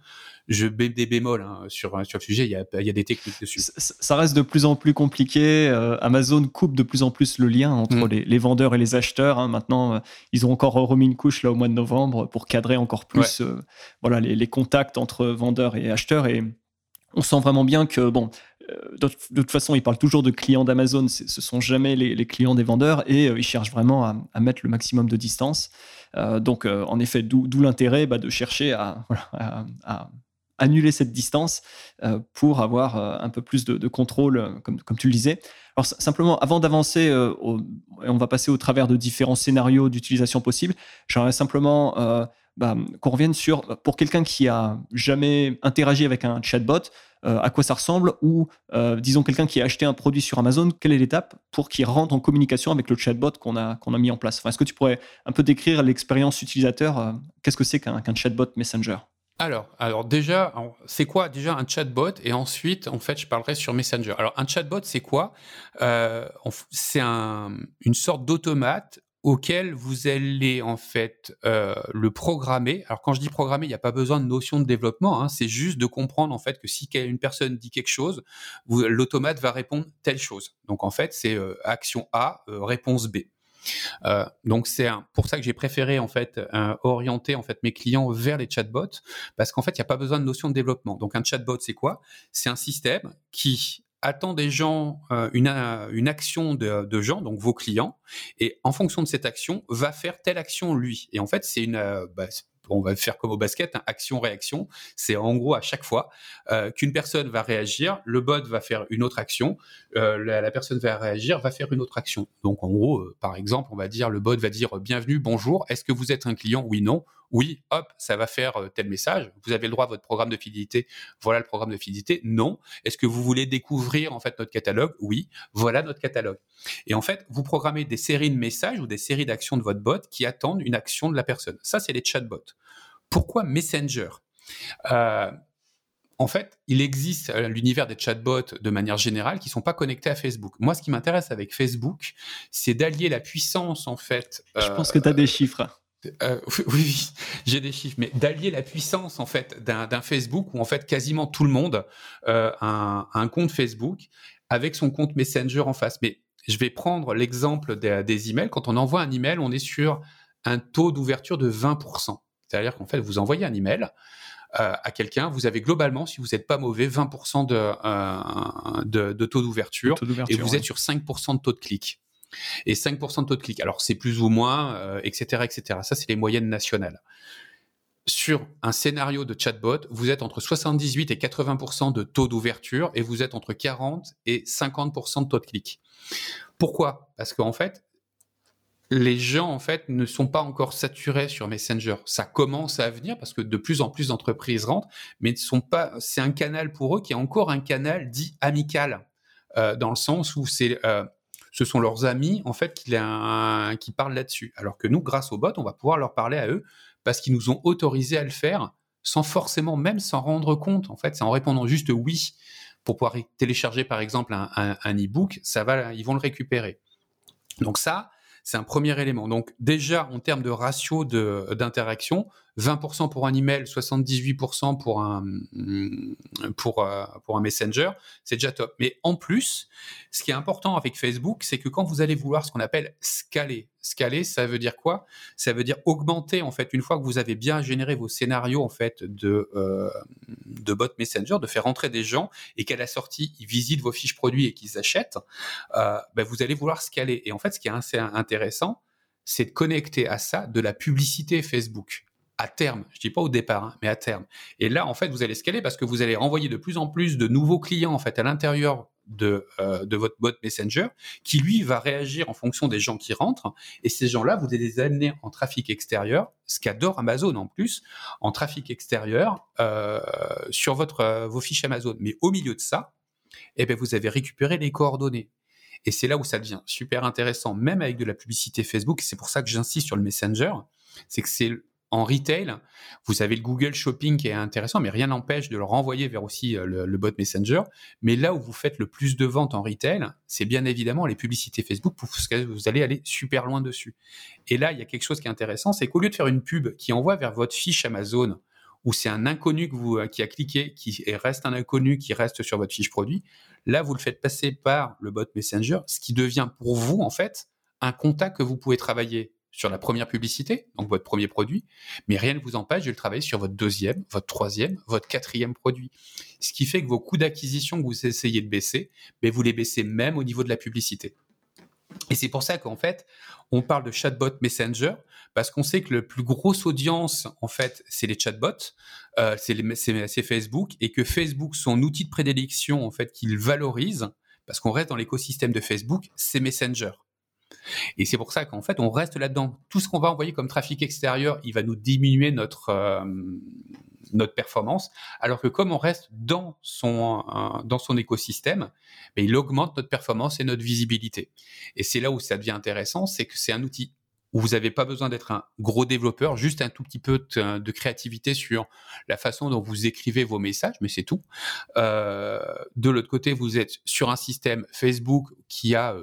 Je mets des bémols hein, sur, sur le sujet, il y, a, il y a des techniques dessus. Ça, reste de plus en plus compliqué. Euh, Amazon coupe de plus en plus le lien entre mm. les, vendeurs et les acheteurs. Hein. Maintenant, euh, ils ont encore remis une couche là au mois de novembre pour cadrer encore plus voilà, les, les, contacts entre vendeurs et acheteurs. Et on sent vraiment bien que, bon, euh, de, toute façon, ils parlent toujours de clients d'Amazon, ce sont jamais les, clients des vendeurs et euh, ils cherchent vraiment à, mettre le maximum de distance. Euh, donc, en effet, d'où l'intérêt bah, de chercher à, annuler cette distance pour avoir un peu plus de, contrôle, comme, comme, tu le disais. Alors, simplement, avant d'avancer, on va passer au travers de différents scénarios d'utilisation possibles. J'aimerais simplement bah, qu'on revienne sur, pour quelqu'un qui a jamais interagi avec un chatbot, euh, à quoi ça ressemble ou, euh, disons, quelqu'un qui a acheté un produit sur Amazon, quelle est l'étape pour qu'il rentre en communication avec le chatbot qu'on a, a mis en place? Est-ce que tu pourrais un peu décrire l'expérience utilisateur euh, Qu'est-ce que c'est qu'un chatbot Messenger? Alors, alors déjà, c'est quoi déjà un chatbot? Et ensuite, en fait, je parlerai sur Messenger. Alors, un chatbot, c'est quoi? C'est un, une sorte d'automate auquel vous allez en fait euh, le programmer. Alors quand je dis programmer, il n'y a pas besoin de notion de développement, hein, c'est juste de comprendre en fait que si une personne dit quelque chose, l'automate va répondre telle chose. Donc en fait c'est euh, action A, euh, réponse B. donc c'est pour ça que j'ai préféré en fait orienter en fait mes clients vers les chatbots parce qu'en fait il n'y a pas besoin de notion de développement. Donc un chatbot c'est quoi? C'est un système qui attend des gens euh, une, euh, une, action de, gens, donc vos clients, et en fonction de cette action, va faire telle action lui. Et en fait, c'est une, euh, bah, on va faire comme au basket, hein, action-réaction. C'est en gros à chaque fois qu'une personne va réagir, le bot va faire une autre action, la, personne va réagir, va faire une autre action. Donc en gros, par exemple, on va dire, le bot va dire bienvenue, bonjour, est-ce que vous êtes un client? Oui, non. Oui, hop, ça va faire tel message. Vous avez le droit à votre programme de fidélité. Voilà le programme de fidélité. Non. Est-ce que vous voulez découvrir en fait notre catalogue? Oui. Voilà notre catalogue. Et en fait, vous programmez des séries de messages ou des séries d'actions de votre bot qui attendent une action de la personne. Ça, c'est les chatbots. Pourquoi Messenger? Euh, en fait, il existe l'univers des chatbots de manière générale qui sont pas connectés à Facebook. Moi, ce qui m'intéresse avec Facebook, c'est d'allier la puissance, en fait. Je pense que tu as des chiffres. Euh, oui, j'ai des chiffres, mais d'allier la puissance en fait d'un Facebook où en fait quasiment tout le monde euh, a un, compte Facebook avec son compte Messenger en face. Mais je vais prendre l'exemple des, des emails. Quand on envoie un email, on est sur un taux d'ouverture de 20%. C'est-à-dire qu'en fait, vous envoyez un email euh, à quelqu'un, vous avez globalement, si vous n'êtes pas mauvais, 20% euh, de, de, taux d'ouverture et vous êtes sur 5% de taux de clic. Et 5% de taux de clic. Alors, c'est plus ou moins, etc., euh, etc. Ça, c'est les moyennes nationales. Sur un scénario de chatbot, vous êtes entre 78 et 80% de taux d'ouverture et vous êtes entre 40 et 50% de taux de clic. Pourquoi? Parce qu'en fait, les gens en fait ne sont pas encore saturés sur Messenger. Ça commence à venir parce que de plus en plus d'entreprises rentrent, mais ne sont pas. C'est un canal pour eux qui est encore un canal dit amical, euh, dans le sens où c'est euh, ce sont leurs amis en fait qui, qui parlent là-dessus. Alors que nous, grâce au bot, on va pouvoir leur parler à eux parce qu'ils nous ont autorisé à le faire sans forcément même s'en rendre compte. En fait, c'est en répondant juste oui pour pouvoir télécharger par exemple un, un e-book, ça va, ils vont le récupérer. Donc ça, c'est un premier élément. Donc déjà, en termes de ratio d'interaction, 20% pour un email, 78% pour un, mm, euh, pour un messenger, c'est déjà top. Mais en plus, ce qui est important avec Facebook, c'est que quand vous allez vouloir ce qu'on appelle scaler, scaler, ça veut dire quoi? Ça veut dire augmenter, en fait, une fois que vous avez bien généré vos scénarios, en fait, de, euh, de bot messenger, de faire rentrer des gens et qu'à la sortie, ils visitent vos fiches produits et qu'ils achètent, euh, ben, vous allez vouloir scaler. Et en fait, ce qui est assez intéressant, c'est de connecter à ça de la publicité Facebook à terme, je dis pas au départ, hein, mais à terme. Et là, en fait, vous allez scaler parce que vous allez renvoyer de plus en plus de nouveaux clients en fait à l'intérieur de, euh, de votre bot Messenger, qui lui va réagir en fonction des gens qui rentrent. Et ces gens-là, vous allez les amener en trafic extérieur, ce qu'adore Amazon en plus, en trafic extérieur euh, sur votre euh, vos fiches Amazon. Mais au milieu de ça, eh bien, vous avez récupéré les coordonnées. Et c'est là où ça devient super intéressant, même avec de la publicité Facebook. C'est pour ça que j'insiste sur le Messenger. C'est que c'est en retail, vous avez le Google Shopping qui est intéressant, mais rien n'empêche de le renvoyer vers aussi euh, le, bot Messenger. Mais là où vous faites le plus de ventes en retail, c'est bien évidemment les publicités Facebook, parce que vous allez aller super loin dessus. Et là, il y a quelque chose qui est intéressant, c'est qu'au lieu de faire une pub qui envoie vers votre fiche Amazon, où c'est un inconnu que vous, euh, qui a cliqué, qui reste un inconnu, qui reste sur votre fiche produit, là, vous le faites passer par le bot Messenger, ce qui devient pour vous, en fait, un contact que vous pouvez travailler sur la première publicité, donc votre premier produit, mais rien ne vous empêche de le travailler sur votre deuxième, votre troisième, votre quatrième produit. Ce qui fait que vos coûts d'acquisition que vous essayez de baisser, mais vous les baissez même au niveau de la publicité. Et c'est pour ça qu'en fait, on parle de chatbot messenger parce qu'on sait que la plus grosse audience, en fait, c'est les chatbots, euh, c'est Facebook, et que Facebook, son outil de prédilection, en fait, qu'il valorise, parce qu'on reste dans l'écosystème de Facebook, c'est Messenger. Et c'est pour ça qu'en fait, on reste là-dedans. Tout ce qu'on va envoyer comme trafic extérieur, il va nous diminuer notre, euh, notre performance, alors que comme on reste dans son, euh, dans son écosystème, mais il augmente notre performance et notre visibilité. Et c'est là où ça devient intéressant, c'est que c'est un outil où vous n'avez pas besoin d'être un gros développeur, juste un tout petit peu de, créativité sur la façon dont vous écrivez vos messages, mais c'est tout. Euh, de l'autre côté, vous êtes sur un système Facebook qui a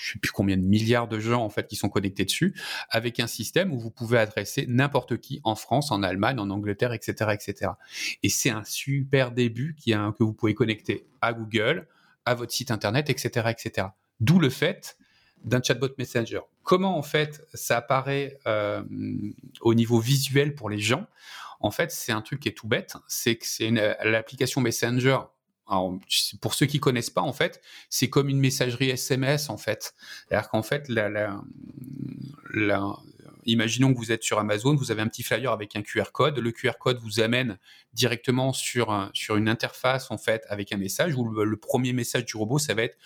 je sais plus combien de milliards de gens en fait qui sont connectés dessus, avec un système où vous pouvez adresser n'importe qui en France, en Allemagne, en Angleterre, etc., etc. Et c'est un super début que vous pouvez connecter à Google, à votre site internet, etc., etc. D'où le fait d'un chatbot messenger. Comment en fait ça apparaît euh, au niveau visuel pour les gens? En fait, c'est un truc qui est tout bête. C'est que c'est l'application Messenger alors, pour ceux qui connaissent pas, en fait, c'est comme une messagerie SMS, en fait. C'est-à-dire qu'en fait, imaginons que vous êtes sur Amazon, vous avez un petit flyer avec un QR code. Le QR code vous amène directement sur, sur une interface, en fait, avec un message où le, premier message du robot, ça va être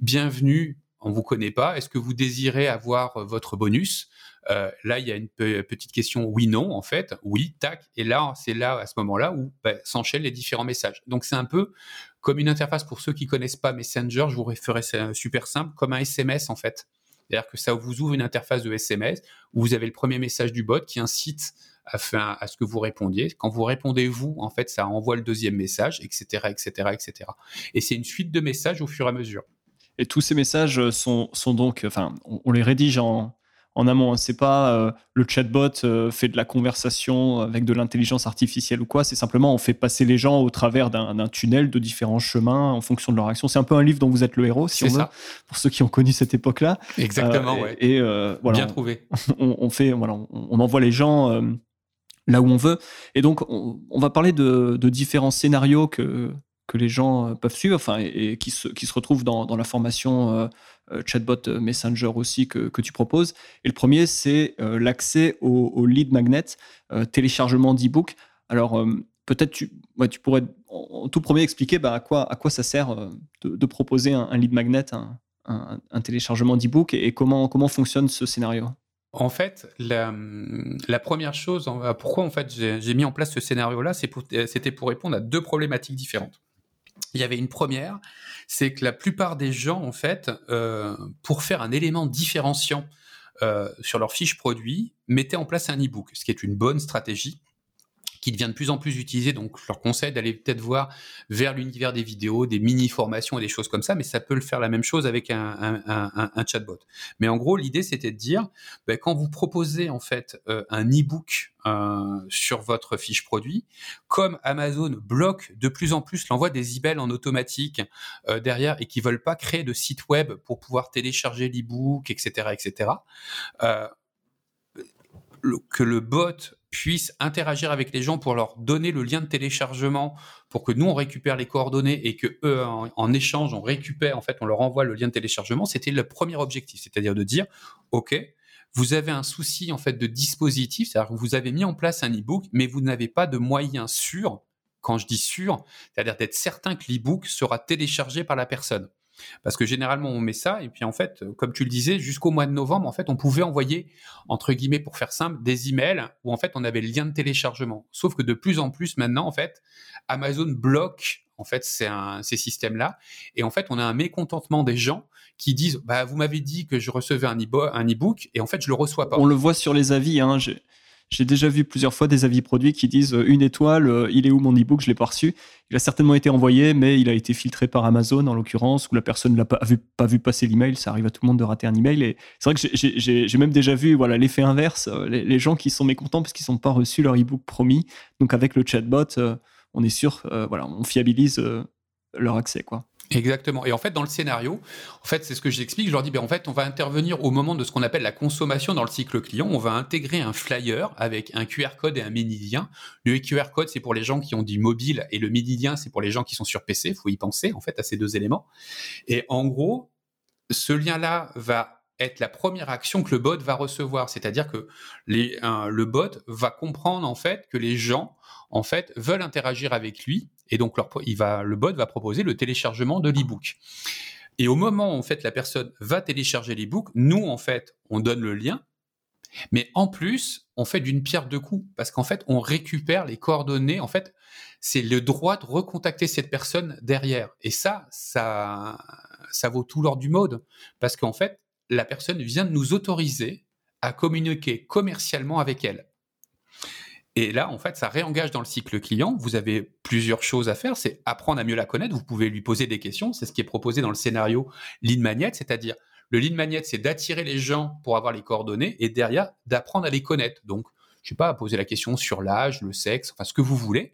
Bienvenue, on vous connaît pas. Est-ce que vous désirez avoir votre bonus? Euh, là, il y a une petite question oui/non, en fait. Oui, tac. Et là, c'est là, à ce moment-là, où bah, s'enchaînent les différents messages. Donc, c'est un peu comme une interface pour ceux qui connaissent pas Messenger. Je vous référerai super simple, comme un SMS, en fait. C'est-à-dire que ça vous ouvre une interface de SMS où vous avez le premier message du bot qui incite à, ce que vous répondiez. Quand vous répondez vous, en fait, ça envoie le deuxième message, etc., etc., etc. Et c'est une suite de messages au fur et à mesure. Et tous ces messages sont donc, enfin, on les rédige en, en amont. C'est pas euh, le chatbot euh, fait de la conversation avec de l'intelligence artificielle ou quoi. C'est simplement on fait passer les gens au travers d'un tunnel de différents chemins en fonction de leur action. C'est un peu un livre dont vous êtes le héros, si on veut, pour ceux qui ont connu cette époque-là. Exactement. Euh, ouais. Et voilà, bien trouvé. On, fait, voilà, on, envoie les gens là où on veut. Et donc, on, va parler de, différents scénarios que, que les gens peuvent suivre, enfin, et, qui, se, qui se retrouvent dans, dans la formation euh, chatbot euh, Messenger aussi que, tu proposes. Et le premier, c'est euh, l'accès au, lead magnet, téléchargement d'e-book. Alors, peut-être tu, tu pourrais en, tout premier expliquer bah, à, quoi, à quoi ça sert de, proposer un, lead magnet, un, téléchargement d'e-book et, comment, comment fonctionne ce scénario? En fait, la, première chose, pourquoi en fait j'ai mis en place ce scénario-là, c'était pour répondre à deux problématiques différentes. Il y avait une première, c'est que la plupart des gens, en fait, euh, pour faire un élément différenciant euh, sur leur fiche produit, mettaient en place un e-book, ce qui est une bonne stratégie qui devient de plus en plus utilisé. Donc, je leur conseille d'aller peut-être voir vers l'univers des vidéos, des mini-formations et des choses comme ça, mais ça peut le faire la même chose avec un, chatbot. Mais en gros, l'idée, c'était de dire, ben, quand vous proposez en fait euh, un e-book euh, sur votre fiche produit, comme Amazon bloque de plus en plus l'envoi des emails en automatique euh, derrière et qui veulent pas créer de site web pour pouvoir télécharger l'e-book, etc., etc., que le bot puisse interagir avec les gens pour leur donner le lien de téléchargement pour que nous on récupère les coordonnées et que eux en, échange on récupère en fait on leur envoie le lien de téléchargement. C'était le premier objectif c'est-à-dire de dire ok vous avez un souci en fait de dispositif c'est-à-dire que vous avez mis en place un e-book mais vous n'avez pas de moyens sûrs quand je dis sûr c'est-à-dire d'être certain que l'e-book sera téléchargé par la personne parce que généralement, on met ça, et puis en fait, comme tu le disais, jusqu'au mois de novembre, en fait, on pouvait envoyer, entre guillemets, pour faire simple, des emails où en fait, on avait le lien de téléchargement. Sauf que de plus en plus, maintenant, en fait, Amazon bloque en fait, ces systèmes-là. Et en fait, on a un mécontentement des gens qui disent, bah, vous m'avez dit que je recevais un e-book, et en fait, je le reçois pas. On le voit sur les avis. Hein. J'ai déjà vu plusieurs fois des avis produits qui disent euh, une étoile, euh, il est où mon e-book, je l'ai pas reçu. Il a certainement été envoyé, mais il a été filtré par Amazon en l'occurrence, où la personne ne l'a pas vu, pas vu passer l'email. Ça arrive à tout le monde de rater un email. Et c'est vrai que j'ai même déjà vu voilà l'effet inverse, euh, les, gens qui sont mécontents parce qu'ils n'ont pas reçu leur e-book promis. Donc avec le chatbot, on est sûr, voilà, on fiabilise leur accès quoi. Exactement. Et en fait, dans le scénario, en fait, c'est ce que j'explique. Je leur dis, ben, en fait, on va intervenir au moment de ce qu'on appelle la consommation dans le cycle client. On va intégrer un flyer avec un QR code et un mini-lien. Le QR code, c'est pour les gens qui ont du mobile et le mini-lien, c'est pour les gens qui sont sur PC. Il faut y penser, en fait, à ces deux éléments. Et en gros, ce lien-là va être la première action que le bot va recevoir. C'est-à-dire que le bot va comprendre, en fait, que les gens, en fait, veulent interagir avec lui et donc, va, le bot va proposer le téléchargement de l'e-book. Et au moment où en fait la personne va télécharger l'e-book, nous en fait on donne le lien, mais en plus on fait d'une pierre deux coups parce qu'en fait on récupère les coordonnées. En fait, c'est le droit de recontacter cette personne derrière. Et ça, ça, ça vaut tout l'or du mode parce qu'en fait la personne vient de nous autoriser à communiquer commercialement avec elle. Et là, en fait, ça réengage dans le cycle client. Vous avez plusieurs choses à faire. C'est apprendre à mieux la connaître. Vous pouvez lui poser des questions. C'est ce qui est proposé dans le scénario lead magnet, c'est-à-dire le lead magnet, c'est d'attirer les gens pour avoir les coordonnées et derrière d'apprendre à les connaître. Donc, je sais pas, à poser la question sur l'âge, le sexe, enfin ce que vous voulez,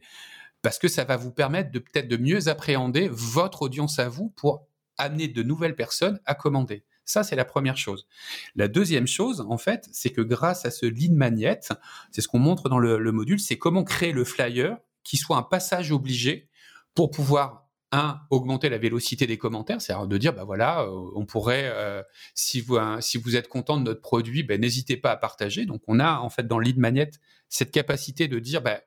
parce que ça va vous permettre de peut-être de mieux appréhender votre audience à vous pour amener de nouvelles personnes à commander. Ça, c'est la première chose. La deuxième chose, en fait, c'est que grâce à ce lead magnet, c'est ce qu'on montre dans le, module, c'est comment créer le flyer qui soit un passage obligé pour pouvoir un, augmenter la vélocité des commentaires, c'est-à-dire de dire, bah voilà, euh, on pourrait, euh, si, vous, êtes content de notre produit, ben, n'hésitez pas à partager. Donc, on a en fait dans le lead magnet cette capacité de dire, bah,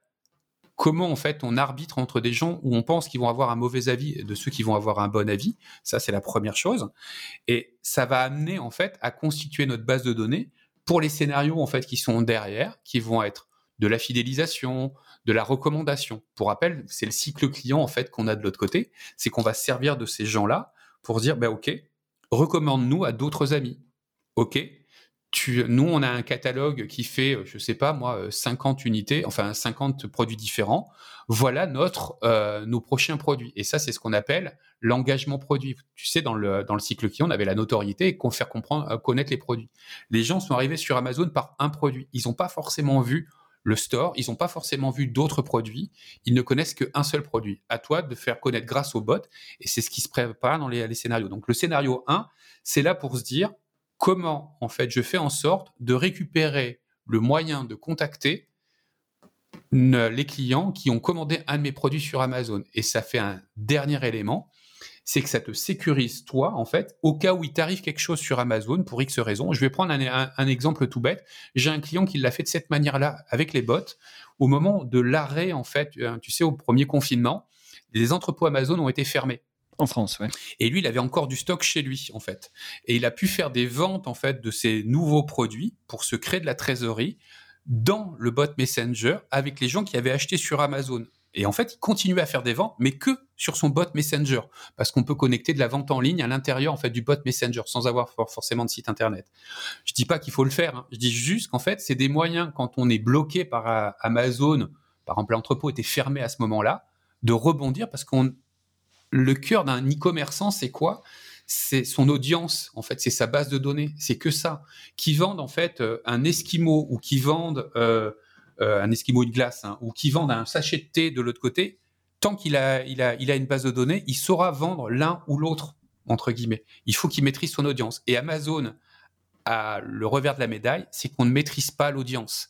comment en fait on arbitre entre des gens où on pense qu'ils vont avoir un mauvais avis et de ceux qui vont avoir un bon avis. Ça, c'est la première chose. Et ça va amener en fait à constituer notre base de données pour les scénarios en fait qui sont derrière, qui vont être de la fidélisation, de la recommandation. Pour rappel, c'est le cycle client en fait qu'on a de l'autre côté, c'est qu'on va servir de ces gens-là pour dire ben OK, recommande-nous à d'autres amis. OK, nous, on a un catalogue qui fait, euh, je sais pas moi, 50 euh, unités, enfin 50 produits différents. Voilà notre, euh, nos prochains produits. Et ça, c'est ce qu'on appelle l'engagement produit. Tu sais, dans le, dans le cycle client, on avait la notoriété et qu'on faire comprendre, connaître les produits. Les gens sont arrivés sur Amazon par un produit. Ils n'ont pas forcément vu le store, ils n'ont pas forcément vu d'autres produits, ils ne connaissent qu'un seul produit. À toi de faire connaître grâce au bot, et c'est ce qui se prépare dans les, les scénarios. Donc le scénario 1, c'est là pour se dire, comment en fait je fais en sorte de récupérer le moyen de contacter les clients qui ont commandé un de mes produits sur Amazon. Et ça fait un dernier élément, c'est que ça te sécurise toi, en fait, au cas où il t'arrive quelque chose sur Amazon pour X raisons. Je vais prendre un, exemple tout bête. J'ai un client qui l'a fait de cette manière-là avec les bots. Au moment de l'arrêt, en fait, euh, tu sais, au premier confinement, les entrepôts Amazon ont été fermés. En France, oui. Et lui, il avait encore du stock chez lui, en fait. Et il a pu faire des ventes, en fait, de ces nouveaux produits pour se créer de la trésorerie dans le bot Messenger avec les gens qui avaient acheté sur Amazon. Et en fait, il continuait à faire des ventes, mais que sur son bot Messenger, parce qu'on peut connecter de la vente en ligne à l'intérieur en fait du bot Messenger sans avoir forcément de site internet. Je dis pas qu'il faut le faire, hein. je dis juste qu'en fait, c'est des moyens quand on est bloqué par euh, Amazon, par exemple l'entrepôt était fermé à ce moment-là, de rebondir parce qu'on le cœur d'un e-commerçant, c'est quoi? C'est son audience, en fait, c'est sa base de données, c'est que ça. Qui vendent en fait euh, un esquimau ou qui vendent euh, euh, un esquimau de glace hein, ou qui vendent un sachet de thé de l'autre côté, tant qu'il a, a une base de données, il saura vendre l'un ou l'autre entre guillemets. Il faut qu'il maîtrise son audience. Et Amazon a le revers de la médaille, c'est qu'on ne maîtrise pas l'audience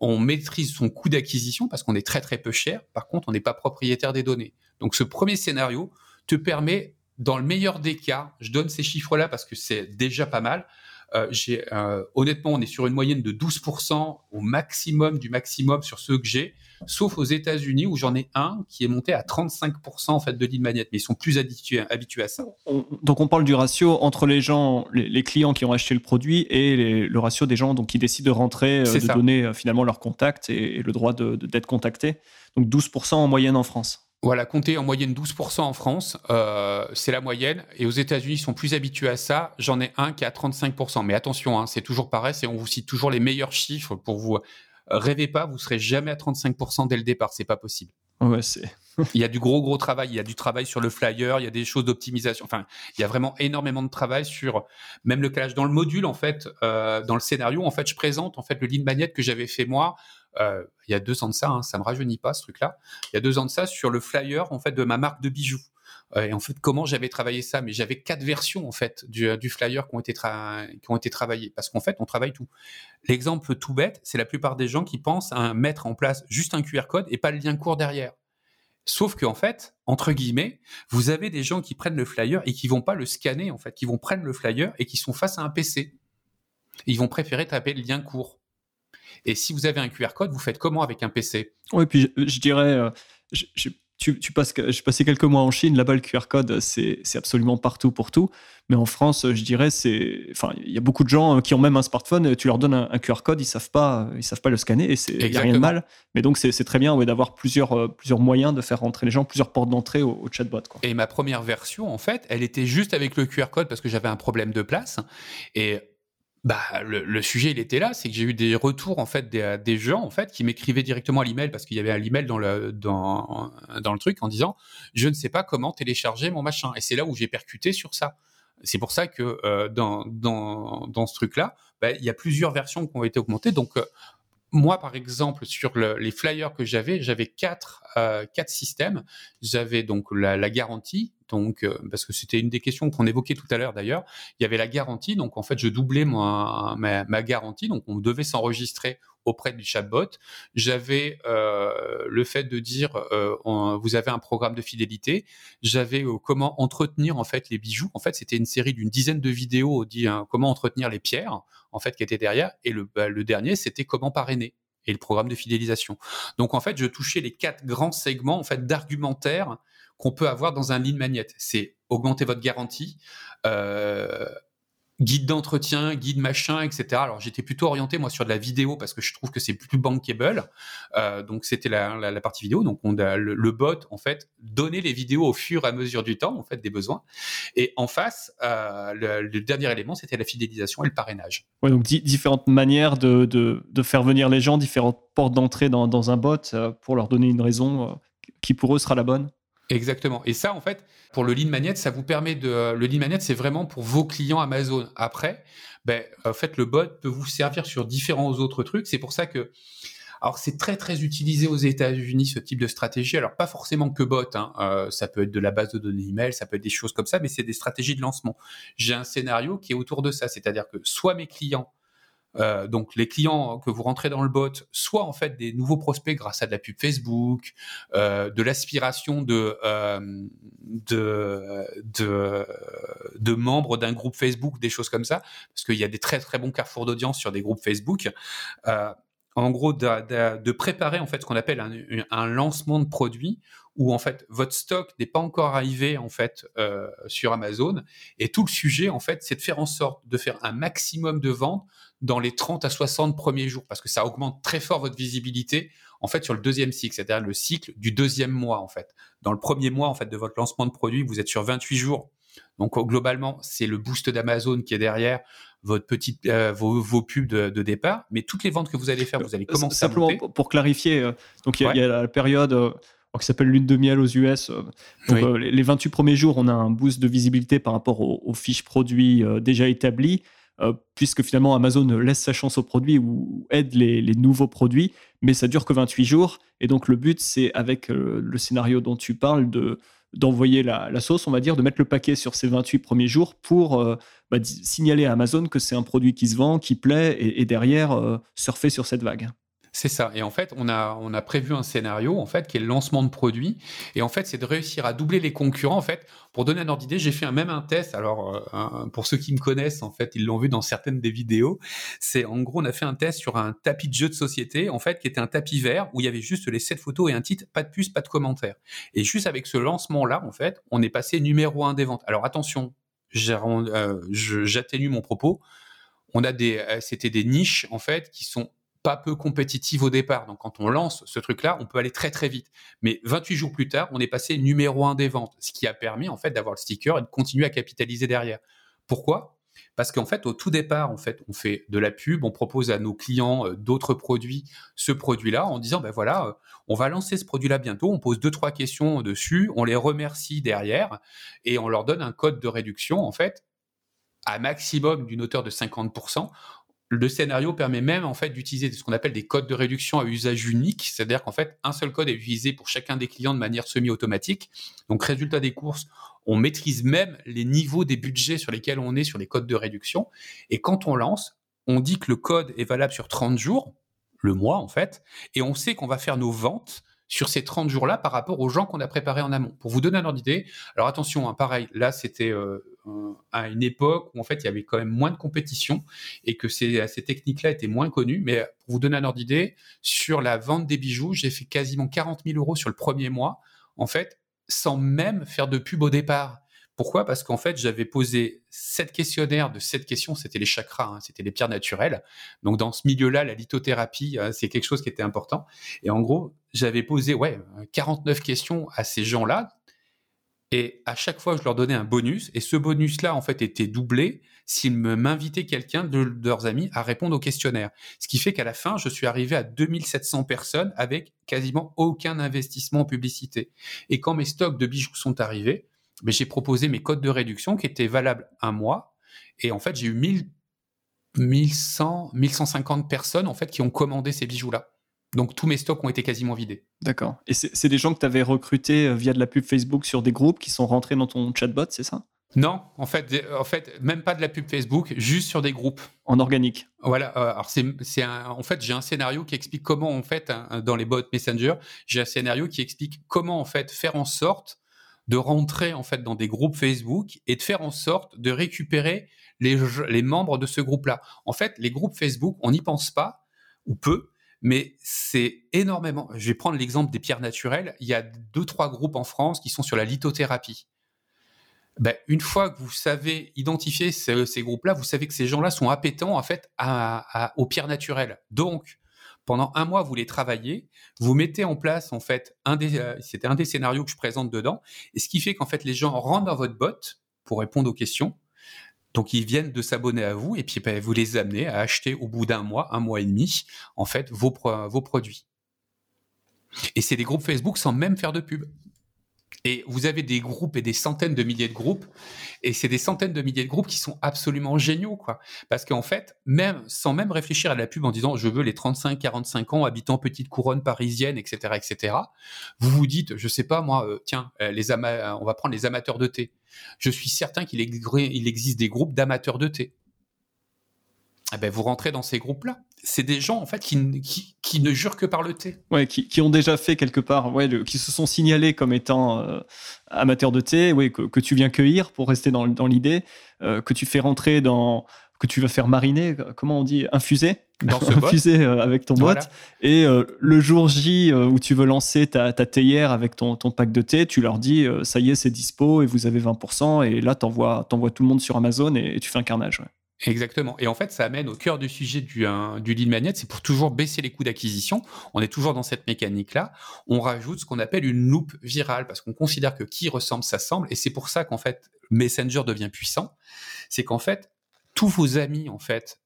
on maîtrise son coût d'acquisition parce qu'on est très très peu cher. Par contre, on n'est pas propriétaire des données. Donc ce premier scénario te permet, dans le meilleur des cas, je donne ces chiffres-là parce que c'est déjà pas mal. Euh, j'ai, euh, honnêtement, on est sur une moyenne de 12% au maximum du maximum sur ceux que j'ai, sauf aux États-Unis où j'en ai un qui est monté à 35% en fait de lead magnet, mais ils sont plus habitués, habitués à ça. donc on parle du ratio entre les gens, les, clients qui ont acheté le produit et le ratio des gens donc, qui décident de rentrer, euh, de donner finalement leur contact et, le droit d'être contacté. Donc 12% en moyenne en France. Voilà, compter en moyenne 12% en France, euh, c'est la moyenne. Et aux États-Unis, ils sont plus habitués à ça. J'en ai un qui est à 35%. Mais attention, hein, c'est toujours pareil, c'est on vous cite toujours les meilleurs chiffres pour vous. Rêvez pas, vous serez jamais à 35% dès le départ, c'est pas possible. Ouais, c'est. il y a du gros gros travail, il y a du travail sur le flyer, il y a des choses d'optimisation. Enfin, il y a vraiment énormément de travail sur même le calage dans le module en fait, euh, dans le scénario en fait, je présente en fait le lead magnet que j'avais fait moi. Euh, il y a deux ans de ça, hein, ça me rajeunit pas ce truc-là. Il y a deux ans de ça sur le flyer en fait de ma marque de bijoux. Euh, et en fait, comment j'avais travaillé ça? Mais j'avais quatre versions en fait du, du flyer qui ont été travaillées parce qu'en fait, on travaille tout. L'exemple tout bête, c'est la plupart des gens qui pensent à mettre en place juste un QR code et pas le lien court derrière. Sauf qu'en fait, entre guillemets, vous avez des gens qui prennent le flyer et qui vont pas le scanner, en fait, qui vont prendre le flyer et qui sont face à un PC. Ils vont préférer taper le lien court. Et si vous avez un QR code, vous faites comment avec un PC Oui, puis je, dirais, euh, tu, tu passes, j'ai passé quelques mois en Chine, là-bas le QR code, c'est absolument partout pour tout. Mais en France, je dirais, c'est, enfin, il y a beaucoup de gens euh, qui ont même un smartphone, tu leur donnes un, QR code, ils savent pas, ils savent pas le scanner et il n'y a rien de mal. Mais donc c'est très bien ouais, d'avoir plusieurs, euh, plusieurs moyens de faire rentrer les gens, plusieurs portes d'entrée au, au, chatbot. Quoi. Et ma première version, en fait, elle était juste avec le QR code parce que j'avais un problème de place. Et bah, le, sujet, il était là, c'est que j'ai eu des retours en fait des, des gens en fait qui m'écrivaient directement à l'email parce qu'il y avait un email dans le dans dans le truc en disant je ne sais pas comment télécharger mon machin et c'est là où j'ai percuté sur ça. C'est pour ça que euh, dans, dans dans ce truc là, bah, il y a plusieurs versions qui ont été augmentées. Donc euh, moi, par exemple, sur les flyers que j'avais, j'avais quatre, euh, quatre systèmes. J'avais donc la, garantie, donc euh, parce que c'était une des questions qu'on évoquait tout à l'heure d'ailleurs. Il y avait la garantie, donc en fait, je doublais ma, garantie, donc on devait s'enregistrer auprès du chatbot. J'avais euh, le fait de dire vous avez un programme de fidélité. J'avais comment entretenir en fait les bijoux. En fait, c'était une série d'une dizaine de vidéos dit hein, comment entretenir les pierres en fait qui étaient derrière. Et le, bah, le dernier, c'était comment parrainer et le programme de fidélisation. Donc en fait, je touchais les quatre grands segments en fait d'argumentaire qu'on peut avoir dans un lead magnet. C'est augmenter votre garantie, euh, guide d'entretien, guide machin, etc. Alors j'étais plutôt orienté moi sur de la vidéo parce que je trouve que c'est plus bankable. Euh, donc c'était la, la, partie vidéo. Donc on a le, bot en fait donner les vidéos au fur et à mesure du temps en fait des besoins. Et en face, euh, le, dernier élément c'était la fidélisation et le parrainage. Ouais, donc différentes manières de, de, faire venir les gens, différentes portes d'entrée dans, dans, un bot euh, pour leur donner une raison qui pour eux sera la bonne? Exactement. Et ça, en fait, pour le lead magnet, ça vous permet de. Le lead magnet, c'est vraiment pour vos clients Amazon. Après, ben, en fait, le bot peut vous servir sur différents autres trucs. C'est pour ça que. Alors, c'est très, très utilisé aux États-Unis, ce type de stratégie. Alors, pas forcément que bot. Hein. Euh, ça peut être de la base de données email, ça peut être des choses comme ça, mais c'est des stratégies de lancement. J'ai un scénario qui est autour de ça. C'est-à-dire que soit mes clients euh, donc les clients que vous rentrez dans le bot, soit en fait des nouveaux prospects grâce à de la pub Facebook, euh, de l'aspiration de, euh, de, membres d'un groupe Facebook, des choses comme ça, parce qu'il y a des très très bons carrefours d'audience sur des groupes Facebook. En gros, de, préparer en fait ce qu'on appelle un, lancement de produit où en fait votre stock n'est pas encore arrivé en fait euh, sur Amazon et tout le sujet en fait c'est de faire en sorte de faire un maximum de ventes dans les 30 à 60 premiers jours parce que ça augmente très fort votre visibilité en fait sur le deuxième cycle, c'est-à-dire le cycle du deuxième mois en fait. Dans le premier mois en fait de votre lancement de produit, vous êtes sur 28 jours. Donc globalement, c'est le boost d'Amazon qui est derrière votre petite euh, vos, vos, pubs de, de, départ, mais toutes les ventes que vous allez faire, vous allez commencer Simplement à pour clarifier, euh, donc il y, y, a la période euh, qui s'appelle lune de miel aux US. Donc, oui. les 28 premiers jours, on a un boost de visibilité par rapport aux, aux fiches produits déjà établies. Euh, puisque finalement Amazon laisse sa chance aux produits ou aide les, les, nouveaux produits, mais ça dure que 28 jours. Et donc le but, c'est avec euh, le scénario dont tu parles, de d'envoyer la, la, sauce, on va dire, de mettre le paquet sur ces 28 premiers jours pour euh, bah, signaler à Amazon que c'est un produit qui se vend, qui plaît, et, et derrière euh, surfer sur cette vague. C'est ça. Et en fait, on a, on a prévu un scénario, en fait, qui est le lancement de produits. Et en fait, c'est de réussir à doubler les concurrents. En fait, pour donner un ordre d'idée, j'ai fait un, même un test. Alors, euh, pour ceux qui me connaissent, en fait, ils l'ont vu dans certaines des vidéos. C'est, en gros, on a fait un test sur un tapis de jeu de société, en fait, qui était un tapis vert où il y avait juste les sept photos et un titre, pas de puce, pas de commentaires. Et juste avec ce lancement-là, en fait, on est passé numéro un des ventes. Alors, attention, euh, j'atténue mon propos. On a des, euh, c'était des niches, en fait, qui sont pas peu compétitive au départ. Donc quand on lance ce truc-là, on peut aller très très vite. Mais 28 jours plus tard, on est passé numéro un des ventes, ce qui a permis en fait d'avoir le sticker et de continuer à capitaliser derrière. Pourquoi? Parce qu'en fait, au tout départ, en fait, on fait de la pub, on propose à nos clients euh, d'autres produits, ce produit-là, en disant, ben voilà, euh, on va lancer ce produit-là bientôt, on pose deux, trois questions dessus, on les remercie derrière, et on leur donne un code de réduction, en fait, à maximum d'une hauteur de 50%. Le scénario permet même en fait d'utiliser ce qu'on appelle des codes de réduction à usage unique, c'est-à-dire qu'en fait un seul code est utilisé pour chacun des clients de manière semi-automatique. Donc résultat des courses, on maîtrise même les niveaux des budgets sur lesquels on est sur les codes de réduction. Et quand on lance, on dit que le code est valable sur 30 jours, le mois en fait, et on sait qu'on va faire nos ventes sur ces 30 jours-là par rapport aux gens qu'on a préparés en amont. Pour vous donner un ordre d'idée, alors attention, hein, pareil, là c'était euh, à une époque où en fait il y avait quand même moins de compétition et que ces, ces techniques-là étaient moins connues, mais pour vous donner un ordre d'idée, sur la vente des bijoux, j'ai fait quasiment 40 000 euros sur le premier mois. En fait, sans même faire de pub au départ. Pourquoi? Parce qu'en fait, j'avais posé sept questionnaires de sept questions, c'était les chakras, hein, c'était les pierres naturelles. Donc dans ce milieu-là, la lithothérapie, hein, c'est quelque chose qui était important. Et en gros, j'avais posé ouais 49 questions à ces gens-là, et à chaque fois, je leur donnais un bonus, et ce bonus-là, en fait, était doublé s'ils m'invitaient quelqu'un de, leurs amis à répondre au questionnaire. Ce qui fait qu'à la fin, je suis arrivé à 2700 personnes avec quasiment aucun investissement en publicité. Et quand mes stocks de bijoux sont arrivés, ben, j'ai proposé mes codes de réduction qui étaient valables un mois. Et en fait, j'ai eu 1000, 1100, 1150 personnes en fait qui ont commandé ces bijoux-là. Donc tous mes stocks ont été quasiment vidés. D'accord. Et c'est des gens que tu avais recrutés euh, via de la pub Facebook sur des groupes qui sont rentrés dans ton chatbot, c'est ça? Non, en fait, en fait, même pas de la pub Facebook, juste sur des groupes. En organique. Voilà. Euh, alors c'est, en fait, j'ai un scénario qui explique comment en fait dans les bots Messenger, j'ai un scénario qui explique comment en fait faire en sorte de rentrer en fait dans des groupes Facebook et de faire en sorte de récupérer les, les membres de ce groupe-là. En fait, les groupes Facebook, on n'y pense pas ou peu, mais c'est énormément. Je vais prendre l'exemple des pierres naturelles. Il y a deux, trois groupes en France qui sont sur la lithothérapie. Ben, une fois que vous savez identifier ces, groupes-là, vous savez que ces gens-là sont appétents en fait aux pierres naturelles. Donc, pendant un mois, vous les travaillez, vous mettez en place en fait un des, euh, c'était un des scénarios que je présente dedans, et ce qui fait qu'en fait les gens rentrent dans votre bot pour répondre aux questions. Donc ils viennent de s'abonner à vous et puis ben, vous les amenez à acheter au bout d'un mois, un mois et demi, en fait, vos, vos produits. Et c'est des groupes Facebook sans même faire de pub. Et vous avez des groupes et des centaines de milliers de groupes, et c'est des centaines de milliers de groupes qui sont absolument géniaux, quoi. Parce qu'en fait, même sans même réfléchir à la pub en disant je veux les 35-45 ans, habitants petite couronne parisienne, etc., etc., vous vous dites, je sais pas moi, euh, tiens, euh, les on va prendre les amateurs de thé. Je suis certain qu'il existe des groupes d'amateurs de thé. Eh ben, vous rentrez dans ces groupes-là. C'est des gens en fait qui, qui, ne jurent que par le thé. Ouais, qui, qui ont déjà fait quelque part, ouais, qui se sont signalés comme étant euh, amateurs de thé, ouais, que, que, tu viens cueillir pour rester dans, dans l'idée, euh, que tu fais rentrer dans, que tu vas faire mariner, comment on dit, infuser, dans ce infuser euh, avec ton bot. Et le jour J où tu veux lancer ta, ta théière avec ton, ton, pack de thé, tu leur dis ça y est, c'est dispo et vous avez 20%. Et là, tu envoies, tout le monde sur Amazon et, et tu fais un carnage. Ouais. Exactement. Et en fait, ça amène au cœur du sujet du, du lead magnet, c'est pour toujours baisser les coûts d'acquisition. On est toujours dans cette mécanique-là. On rajoute ce qu'on appelle une loupe virale parce qu'on considère que qui ressemble, ça semble. Et c'est pour ça qu'en fait, Messenger devient puissant. C'est qu'en fait, tous vos amis, en fait,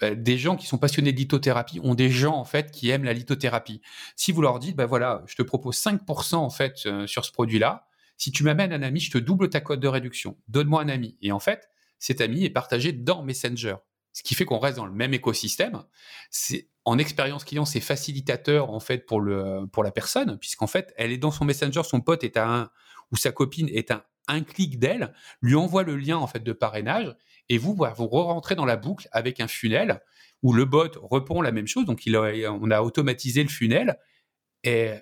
bah, des gens qui sont passionnés de lithothérapie ont des gens en fait qui aiment la lithothérapie. Si vous leur dites, bah voilà, je te propose 5% en fait euh, sur ce produit-là, si tu m'amènes un ami, je te double ta cote de réduction. Donne-moi un ami. Et en fait, cet ami est partagé dans Messenger. Ce qui fait qu'on reste dans le même écosystème. C'est en expérience client, c'est facilitateur en fait pour le pour la personne, puisqu'en fait, elle est dans son Messenger, son pote est à un ou sa copine est à un clic d'elle, lui envoie le lien en fait de parrainage, et vous vous rentrez dans la boucle avec un funnel où le bot répond la même chose. Donc on a automatisé le funnel et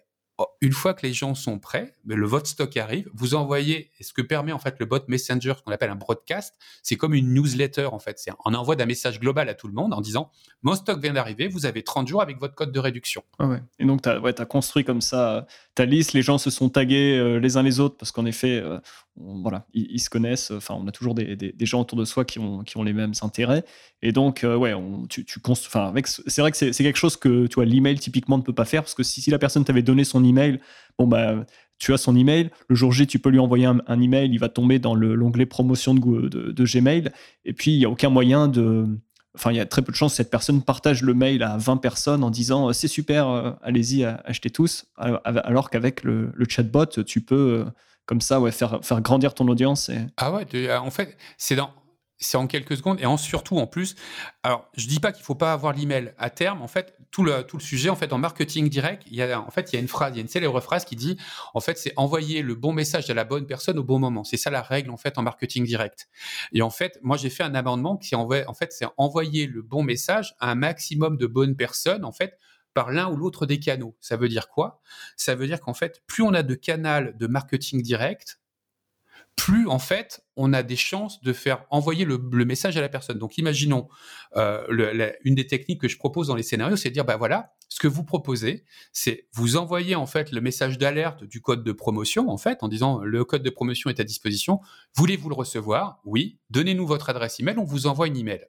une fois que les gens sont prêts, le vote stock arrive, vous envoyez, ce que permet en fait le bot Messenger, qu'on appelle un broadcast, c'est comme une newsletter en fait. C'est on envoie un message global à tout le monde en disant mon stock vient d'arriver, vous avez 30 jours avec votre code de réduction. Et donc tu as, construit comme ça ta liste, les gens se sont tagués euh, les uns les autres parce qu'en effet, euh, voilà, ils, se connaissent. Enfin, on a toujours des, gens autour de soi qui ont, qui ont les mêmes intérêts. Et donc, euh, ouais, on, tu, tu enfin, avec, c'est vrai que c'est, quelque chose que, tu vois, l'email typiquement ne peut pas faire parce que si, si la personne t'avait donné son email, bon, bah, tu as son email. Le jour J, tu peux lui envoyer un, email, il va tomber dans l'onglet promotion de, de, Gmail. Et puis, il n'y a aucun moyen de. Enfin, il y a très peu de chances que cette personne partage le mail à 20 personnes en disant c'est super, allez-y, achetez tous. Alors qu'avec le, chatbot, tu peux comme ça, ouais, faire, faire grandir ton audience. Ah ouais, euh, en fait, c'est dans, c'est en quelques secondes et en surtout en plus. Alors, je dis pas qu'il faut pas avoir l'email à terme. En fait, tout le tout le sujet en fait en marketing direct, il y a en fait il y a une phrase, il y a une célèbre phrase qui dit en fait c'est envoyer le bon message à la bonne personne au bon moment. C'est ça la règle en fait en marketing direct. Et en fait, moi j'ai fait un amendement qui envoie en fait c'est envoyer le bon message à un maximum de bonnes personnes en fait par l'un ou l'autre des canaux. Ça veut dire quoi? Ça veut dire qu'en fait, plus on a de canaux de marketing direct, plus en fait on a des chances de faire envoyer le, message à la personne. Donc imaginons euh, une des techniques que je propose dans les scénarios, c'est de dire bah voilà, ce que vous proposez, c'est vous envoyer en fait le message d'alerte du code de promotion en fait en disant le code de promotion est à disposition, voulez-vous le recevoir? Oui, donnez-nous votre adresse email, on vous envoie une email.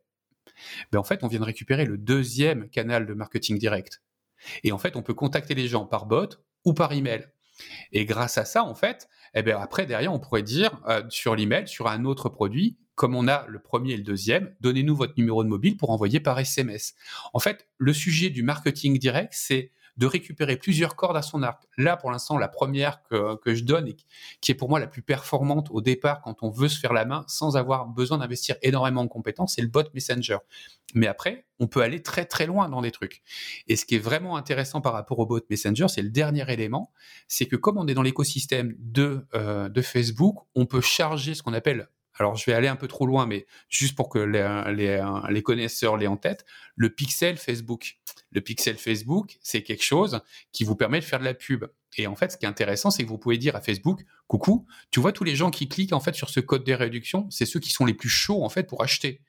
Ben en fait, on vient de récupérer le deuxième canal de marketing direct. Et en fait, on peut contacter les gens par bot ou par email. Et grâce à ça, en fait, eh bien après, derrière, on pourrait dire euh, sur l'email, sur un autre produit, comme on a le premier et le deuxième, donnez-nous votre numéro de mobile pour envoyer par SMS. En fait, le sujet du marketing direct, c'est de récupérer plusieurs cordes à son arc. Là, pour l'instant, la première que, que, je donne et qui est pour moi la plus performante au départ quand on veut se faire la main sans avoir besoin d'investir énormément de compétences, c'est le bot Messenger. Mais après, on peut aller très très loin dans des trucs. Et ce qui est vraiment intéressant par rapport au bot Messenger, c'est le dernier élément, c'est que comme on est dans l'écosystème de, euh, de Facebook, on peut charger ce qu'on appelle alors je vais aller un peu trop loin, mais juste pour que les, connaisseurs l'aient en tête, le pixel Facebook. Le pixel Facebook, c'est quelque chose qui vous permet de faire de la pub. Et en fait, ce qui est intéressant, c'est que vous pouvez dire à Facebook, coucou, tu vois tous les gens qui cliquent en fait sur ce code de réduction, c'est ceux qui sont les plus chauds en fait pour acheter.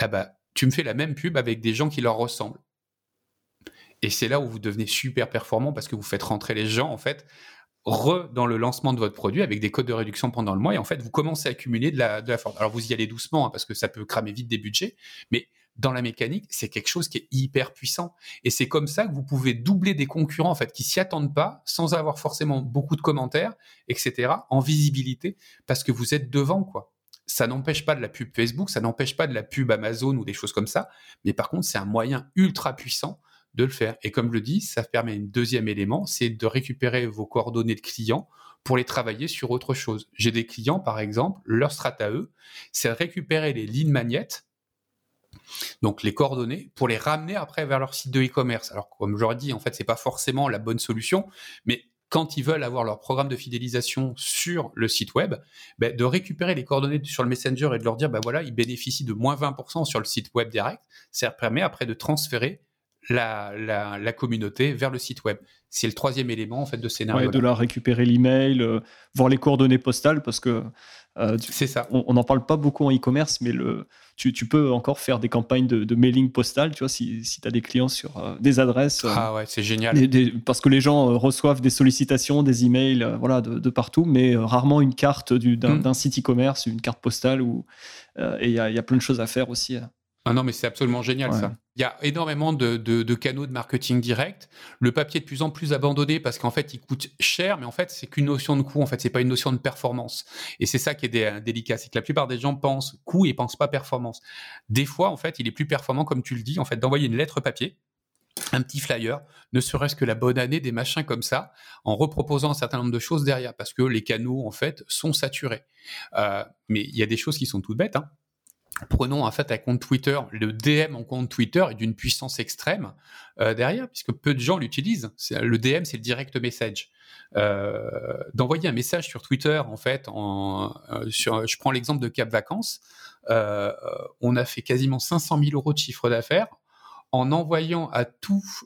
Ah bah, tu me fais la même pub avec des gens qui leur ressemblent. Et c'est là où vous devenez super performant parce que vous faites rentrer les gens en fait re dans le lancement de votre produit avec des codes de réduction pendant le mois et en fait vous commencez à accumuler de la, de la force. Alors vous y allez doucement hein, parce que ça peut cramer vite des budgets, mais dans la mécanique, c'est quelque chose qui est hyper puissant. Et c'est comme ça que vous pouvez doubler des concurrents en fait qui s'y attendent pas, sans avoir forcément beaucoup de commentaires, etc. En visibilité, parce que vous êtes devant quoi. Ça n'empêche pas de la pub Facebook, ça n'empêche pas de la pub Amazon ou des choses comme ça, mais par contre c'est un moyen ultra puissant de le faire. Et comme je le dis, ça permet un deuxième élément, c'est de récupérer vos coordonnées de clients pour les travailler sur autre chose. J'ai des clients, par exemple, leur strat à eux, c'est de récupérer les lignes magnettes donc les coordonnées pour les ramener après vers leur site de e-commerce. Alors comme j'aurais dit, en fait, c'est pas forcément la bonne solution, mais quand ils veulent avoir leur programme de fidélisation sur le site web, ben, de récupérer les coordonnées sur le Messenger et de leur dire, ben voilà, ils bénéficient de moins 20% sur le site web direct, ça permet après de transférer la, la, communauté vers le site web. C'est le troisième élément en fait de scénario. de la récupérer l'email, euh, voir les coordonnées postales parce que euh, c'est ça. On n'en parle pas beaucoup en e-commerce, mais le, tu, tu, peux encore faire des campagnes de, mailing postal, tu vois, si, si tu as des clients sur euh, des adresses. ah ouais, c'est génial. parce que les gens reçoivent des sollicitations, des emails, voilà, de, partout, mais rarement une carte mm. d'un site e-commerce, une carte postale. Où, et il y, y, a plein de choses à faire aussi. Ah non, mais c'est absolument génial ça. Il y a énormément de, canaux de marketing direct. Le papier est de plus en plus abandonné parce qu'en fait, il coûte cher, mais en fait, c'est qu'une notion de coût. En fait, c'est pas une notion de performance. Et c'est ça qui est délicat, c'est que la plupart des gens pensent coût et pensent pas performance. Des fois, en fait, il est plus performant, comme tu le dis, en fait, d'envoyer une lettre papier un petit flyer, ne serait-ce que la bonne année, des machins comme ça, en reproposant un certain nombre de choses derrière, parce que les canaux, en fait, sont saturés. Euh, mais il y a des choses qui sont toutes bêtes. Hein. Prenons en fait un compte Twitter, le DM en compte Twitter est d'une puissance extrême euh, derrière, puisque peu de gens l'utilisent. Le DM, c'est le direct message. Euh, d'envoyer un message sur Twitter, en fait, euh, je prends l'exemple de Cap Vacances, on a fait quasiment 500 000 euros de chiffre d'affaires en envoyant à tous,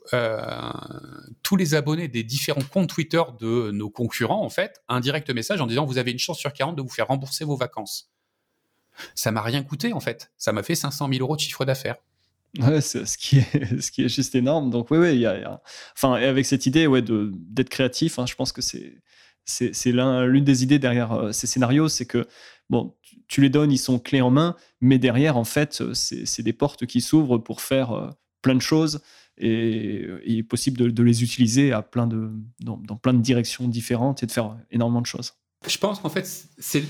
tous les abonnés des différents comptes Twitter de nos concurrents, en fait, un direct message en disant vous avez une chance sur 40 de vous faire rembourser vos vacances ça m'a rien coûté en fait. Ça m'a fait 500 000 euros de chiffre d'affaires. Ouais, ce qui est ce qui est juste énorme. Donc oui, oui, il y a, enfin avec cette idée ouais de d'être créatif, hein, je pense que c'est c'est l'une des idées derrière ces scénarios, c'est que bon, tu les donnes, ils sont clés en main, mais derrière, en fait, c'est des portes qui s'ouvrent pour faire plein de choses et, il est possible de, les utiliser à plein de, dans, plein de directions différentes et de faire énormément de choses. Je pense qu'en fait, c'est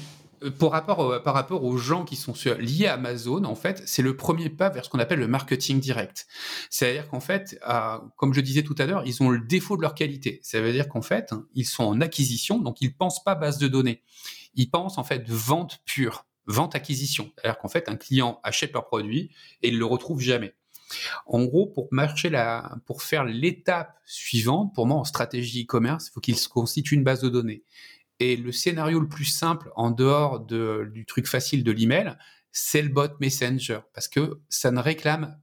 pour rapport, par rapport aux gens qui sont liés à Amazon, en fait, c'est le premier pas vers ce qu'on appelle le marketing direct. C'est-à-dire qu'en fait, comme je disais tout à l'heure, ils ont le défaut de leur qualité. Ça veut dire qu'en fait, ils sont en acquisition, donc ils pensent pas base de données. Ils pensent en fait vente pure, vente acquisition. C'est-à-dire qu'en fait, un client achète leur produit et il le retrouve jamais. En gros, pour marcher la, pour faire l'étape suivante, pour moi, en stratégie e-commerce, il faut qu'il se constitue une base de données. Et le scénario le plus simple, en dehors du truc facile de l'email, c'est le bot Messenger, parce que ça ne réclame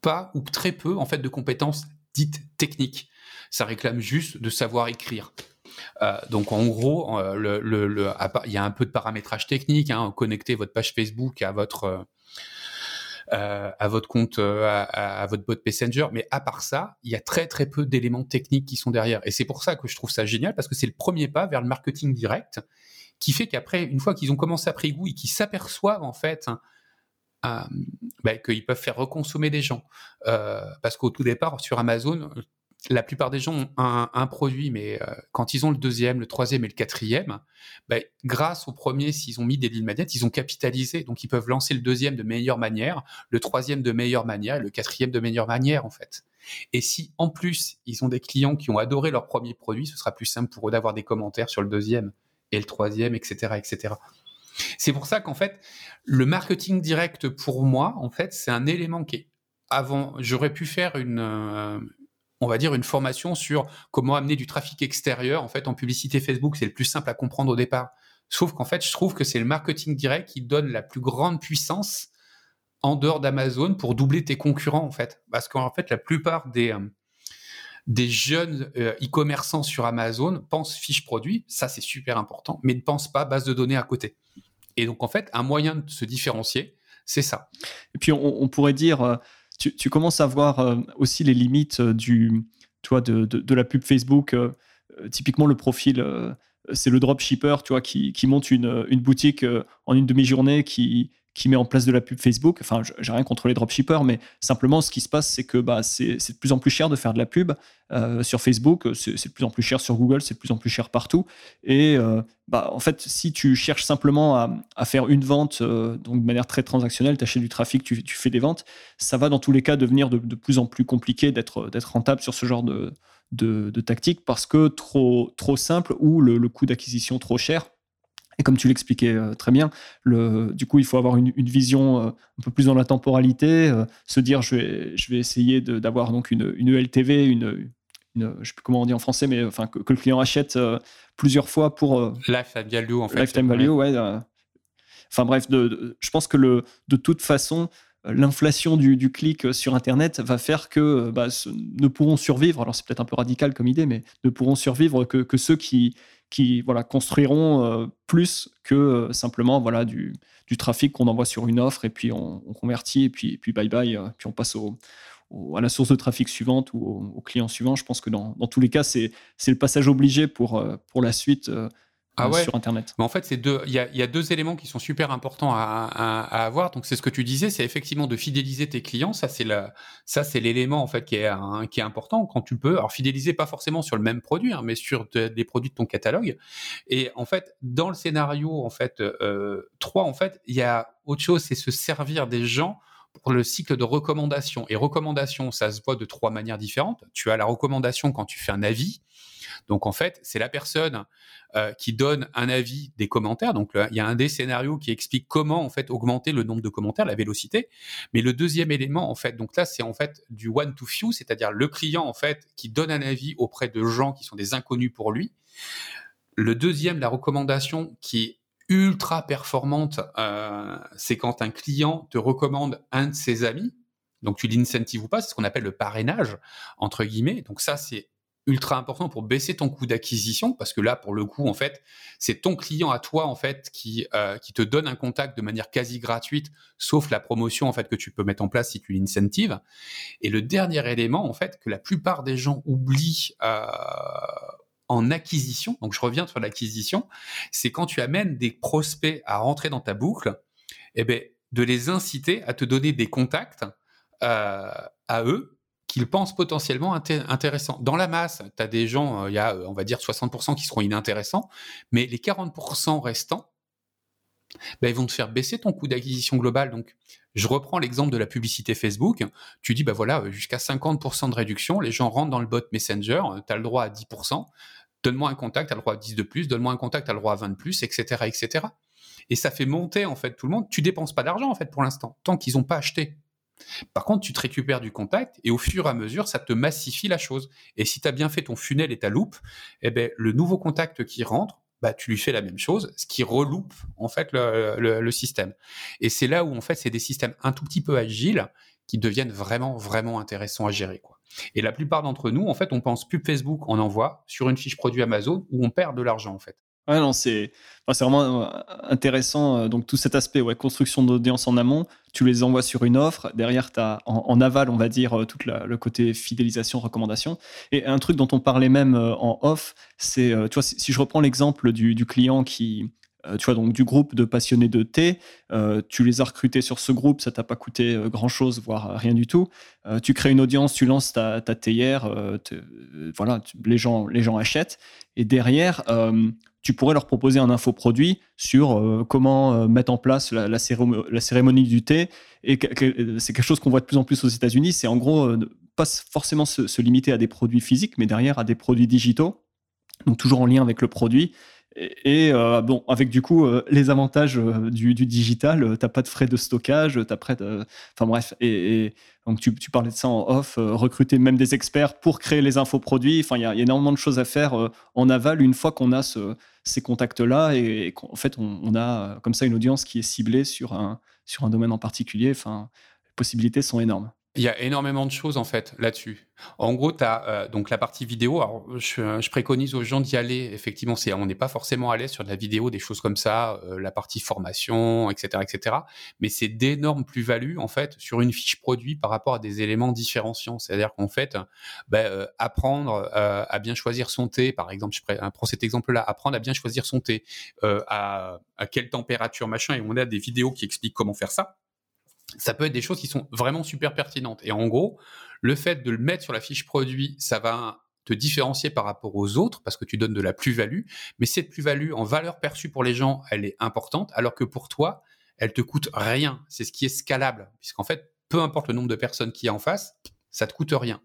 pas ou très peu, en fait, de compétences dites techniques. Ça réclame juste de savoir écrire. Euh, donc en gros, euh, il y a un peu de paramétrage technique, hein, connecter votre page Facebook à votre euh, euh, à votre compte, euh, à, votre bot Messenger. Mais à part ça, il y a très très peu d'éléments techniques qui sont derrière. Et c'est pour ça que je trouve ça génial parce que c'est le premier pas vers le marketing direct qui fait qu'après, une fois qu'ils ont commencé à prendre goût et qu'ils s'aperçoivent en fait euh, bah, qu'ils peuvent faire reconsommer des gens. parce qu'au tout départ, sur Amazon, la plupart des gens ont un, produit, mais euh, quand ils ont le deuxième, le troisième et le quatrième, ben, grâce au premier, s'ils ont mis des lignes magnétiques, ils ont capitalisé. Donc, ils peuvent lancer le deuxième de meilleure manière, le troisième de meilleure manière et le quatrième de meilleure manière, en fait. Et si, en plus, ils ont des clients qui ont adoré leur premier produit, ce sera plus simple pour eux d'avoir des commentaires sur le deuxième et le troisième, etc., etc. C'est pour ça qu'en fait, le marketing direct, pour moi, en fait, c'est un élément qui est avant, j'aurais pu faire une, euh, on va dire, une formation sur comment amener du trafic extérieur. En fait, en publicité Facebook, c'est le plus simple à comprendre au départ. Sauf qu'en fait, je trouve que c'est le marketing direct qui donne la plus grande puissance en dehors d'Amazon pour doubler tes concurrents, en fait. Parce qu'en fait, la plupart des, euh, des jeunes euh, e-commerçants sur Amazon pensent fiche produit, ça c'est super important, mais ne pensent pas base de données à côté. Et donc, en fait, un moyen de se différencier, c'est ça. Et puis, on, pourrait dire, euh, tu, commences à voir euh, aussi les limites euh, du, toi, de, la pub Facebook. Euh, typiquement, le profil, c'est le dropshipper tu qui monte une, une boutique en une demi-journée, qui, qui met en place de la pub Facebook. Enfin, j'ai rien contre les dropshippers, mais simplement, ce qui se passe, c'est que bah, c'est de plus en plus cher de faire de la pub euh, sur Facebook, c'est de plus en plus cher sur Google, c'est de plus en plus cher partout. Et euh, bah, en fait, si tu cherches simplement à, faire une vente euh, donc de manière très transactionnelle, tu achètes du trafic, tu, fais des ventes, ça va dans tous les cas devenir de, plus en plus compliqué d'être rentable sur ce genre de, de, tactique parce que trop, trop simple ou le coût d'acquisition trop cher. Et comme tu l'expliquais euh, très bien, le, du coup, il faut avoir une, vision euh, un peu plus dans la temporalité, euh, se dire je vais, je vais essayer d'avoir donc une, une LTV, une, je ne sais plus comment on dit en français, mais enfin que, le client achète plusieurs fois pour lifetime value en fait. Lifetime value, ouais. enfin bref, de, je pense que le, de toute façon, l'inflation du, du, clic sur Internet va faire que bah, ne pourront survivre, alors c'est peut-être un peu radical comme idée, mais ne pourront survivre que, que ceux qui, qui voilà, construiront euh, plus que euh, simplement voilà, du, trafic qu'on envoie sur une offre et puis on, convertit et puis, puis bye bye, euh, puis on passe à la source de trafic suivante ou au, client suivant. Je pense que dans, tous les cas, c'est le passage obligé pour la suite ah sur Internet. Mais en fait, deux. Il y a, deux éléments qui sont super importants à, avoir. Donc, c'est ce que tu disais, c'est effectivement de fidéliser tes clients. Ça, c'est ça, c'est l'élément en fait qui est qui est important quand tu peux. Alors, fidéliser pas forcément sur le même produit, hein, mais sur des produits de ton catalogue. Et en fait, dans le scénario en fait euh, 3, en fait, il y a autre chose, c'est se servir des gens pour le cycle de recommandation. Et recommandation, ça se voit de trois manières différentes. Tu as la recommandation quand tu fais un avis. Donc en fait, c'est la personne euh, qui donne un avis des commentaires. Donc il y a un des scénarios qui explique comment en fait augmenter le nombre de commentaires, la vélocité. Mais le deuxième élément en fait, donc là c'est en fait du one to few, c'est-à-dire le client en fait qui donne un avis auprès de gens qui sont des inconnus pour lui. Le deuxième, la recommandation qui ultra performante, euh, c'est quand un client te recommande un de ses amis. Donc tu l'incentives ou pas, c'est ce qu'on appelle le parrainage entre guillemets. Donc ça c'est ultra important pour baisser ton coût d'acquisition parce que là pour le coup en fait c'est ton client à toi en fait qui euh, qui te donne un contact de manière quasi gratuite sauf la promotion en fait que tu peux mettre en place si tu l'incentives et le dernier élément en fait que la plupart des gens oublient euh, en acquisition, donc je reviens sur l'acquisition, c'est quand tu amènes des prospects à rentrer dans ta boucle, eh ben, de les inciter à te donner des contacts euh, à eux qu'ils pensent potentiellement intéressants. Dans la masse, tu as des gens, euh, il y a, on va dire, 60% qui seront inintéressants, mais les 40% restants, ben, ils vont te faire baisser ton coût d'acquisition global. Donc, je reprends l'exemple de la publicité Facebook. Tu dis, bah voilà, jusqu'à 50% de réduction, les gens rentrent dans le bot Messenger, tu as le droit à 10%, donne-moi un contact, tu as le droit à 10 de plus, donne-moi un contact, tu as le droit à 20 de plus, etc., etc. Et ça fait monter, en fait, tout le monde. Tu dépenses pas d'argent, en fait, pour l'instant, tant qu'ils n'ont pas acheté. Par contre, tu te récupères du contact et au fur et à mesure, ça te massifie la chose. Et si tu as bien fait ton funnel et ta loupe, eh ben, le nouveau contact qui rentre, bah, tu lui fais la même chose, ce qui reloupe en fait le, système. Et c'est là où en fait c'est des systèmes un tout petit peu agiles qui deviennent vraiment vraiment intéressants à gérer quoi. Et la plupart d'entre nous en fait on pense pub Facebook, on envoie sur une fiche produit Amazon où on perd de l'argent en fait. Ouais, non, c'est vraiment euh, intéressant. Euh, donc, tout cet aspect, ouais, construction d'audience en amont, tu les envoies sur une offre. Derrière, tu as en, aval, on va dire, euh, tout le côté fidélisation, recommandation. Et un truc dont on parlait même en off, c'est, tu vois, si, je reprends l'exemple du, client qui, tu vois, donc du groupe de passionnés de thé, tu les as recrutés sur ce groupe, ça t'a pas coûté grand chose, voire rien du tout. tu crées une audience, tu lances ta, théière, voilà, les, gens, les gens achètent. Et derrière, tu pourrais leur proposer un infoproduit sur euh, comment euh, mettre en place la, cérémonie, du thé. Et c'est quelque chose qu'on voit de plus en plus aux États-Unis. C'est en gros euh, pas forcément se, limiter à des produits physiques, mais derrière à des produits digitaux. Donc toujours en lien avec le produit. Et, bon, avec du coup les avantages du, digital, tu n'as pas de frais de stockage, t'as. Enfin bref, et, donc tu, parlais de ça en off, recruter même des experts pour créer les infoproduits. Enfin, il y, a énormément de choses à faire en aval une fois qu'on a ce, ces contacts-là et, qu'en fait, on, a euh, comme ça une audience qui est ciblée sur un, sur un domaine en particulier. Enfin, les possibilités sont énormes. Il y a énormément de choses en fait là-dessus. En gros, tu as euh, donc la partie vidéo. Alors, je, préconise aux gens d'y aller. Effectivement, c'est on n'est pas forcément à l'aise sur de la vidéo, des choses comme ça, euh, la partie formation, etc., etc. Mais c'est d'énormes plus-values en fait sur une fiche produit par rapport à des éléments différenciants. C'est-à-dire qu'en fait, ben, euh, apprendre à bien choisir son thé, par exemple, je prends cet exemple-là, apprendre à bien choisir son thé, à, à quelle température, machin, et on a des vidéos qui expliquent comment faire ça ça peut être des choses qui sont vraiment super pertinentes. Et en gros, le fait de le mettre sur la fiche produit, ça va te différencier par rapport aux autres parce que tu donnes de la plus-value. Mais cette plus-value en valeur perçue pour les gens, elle est importante, alors que pour toi, elle te coûte rien. C'est ce qui est scalable, puisqu'en fait, peu importe le nombre de personnes qui y a en face, ça te coûte rien.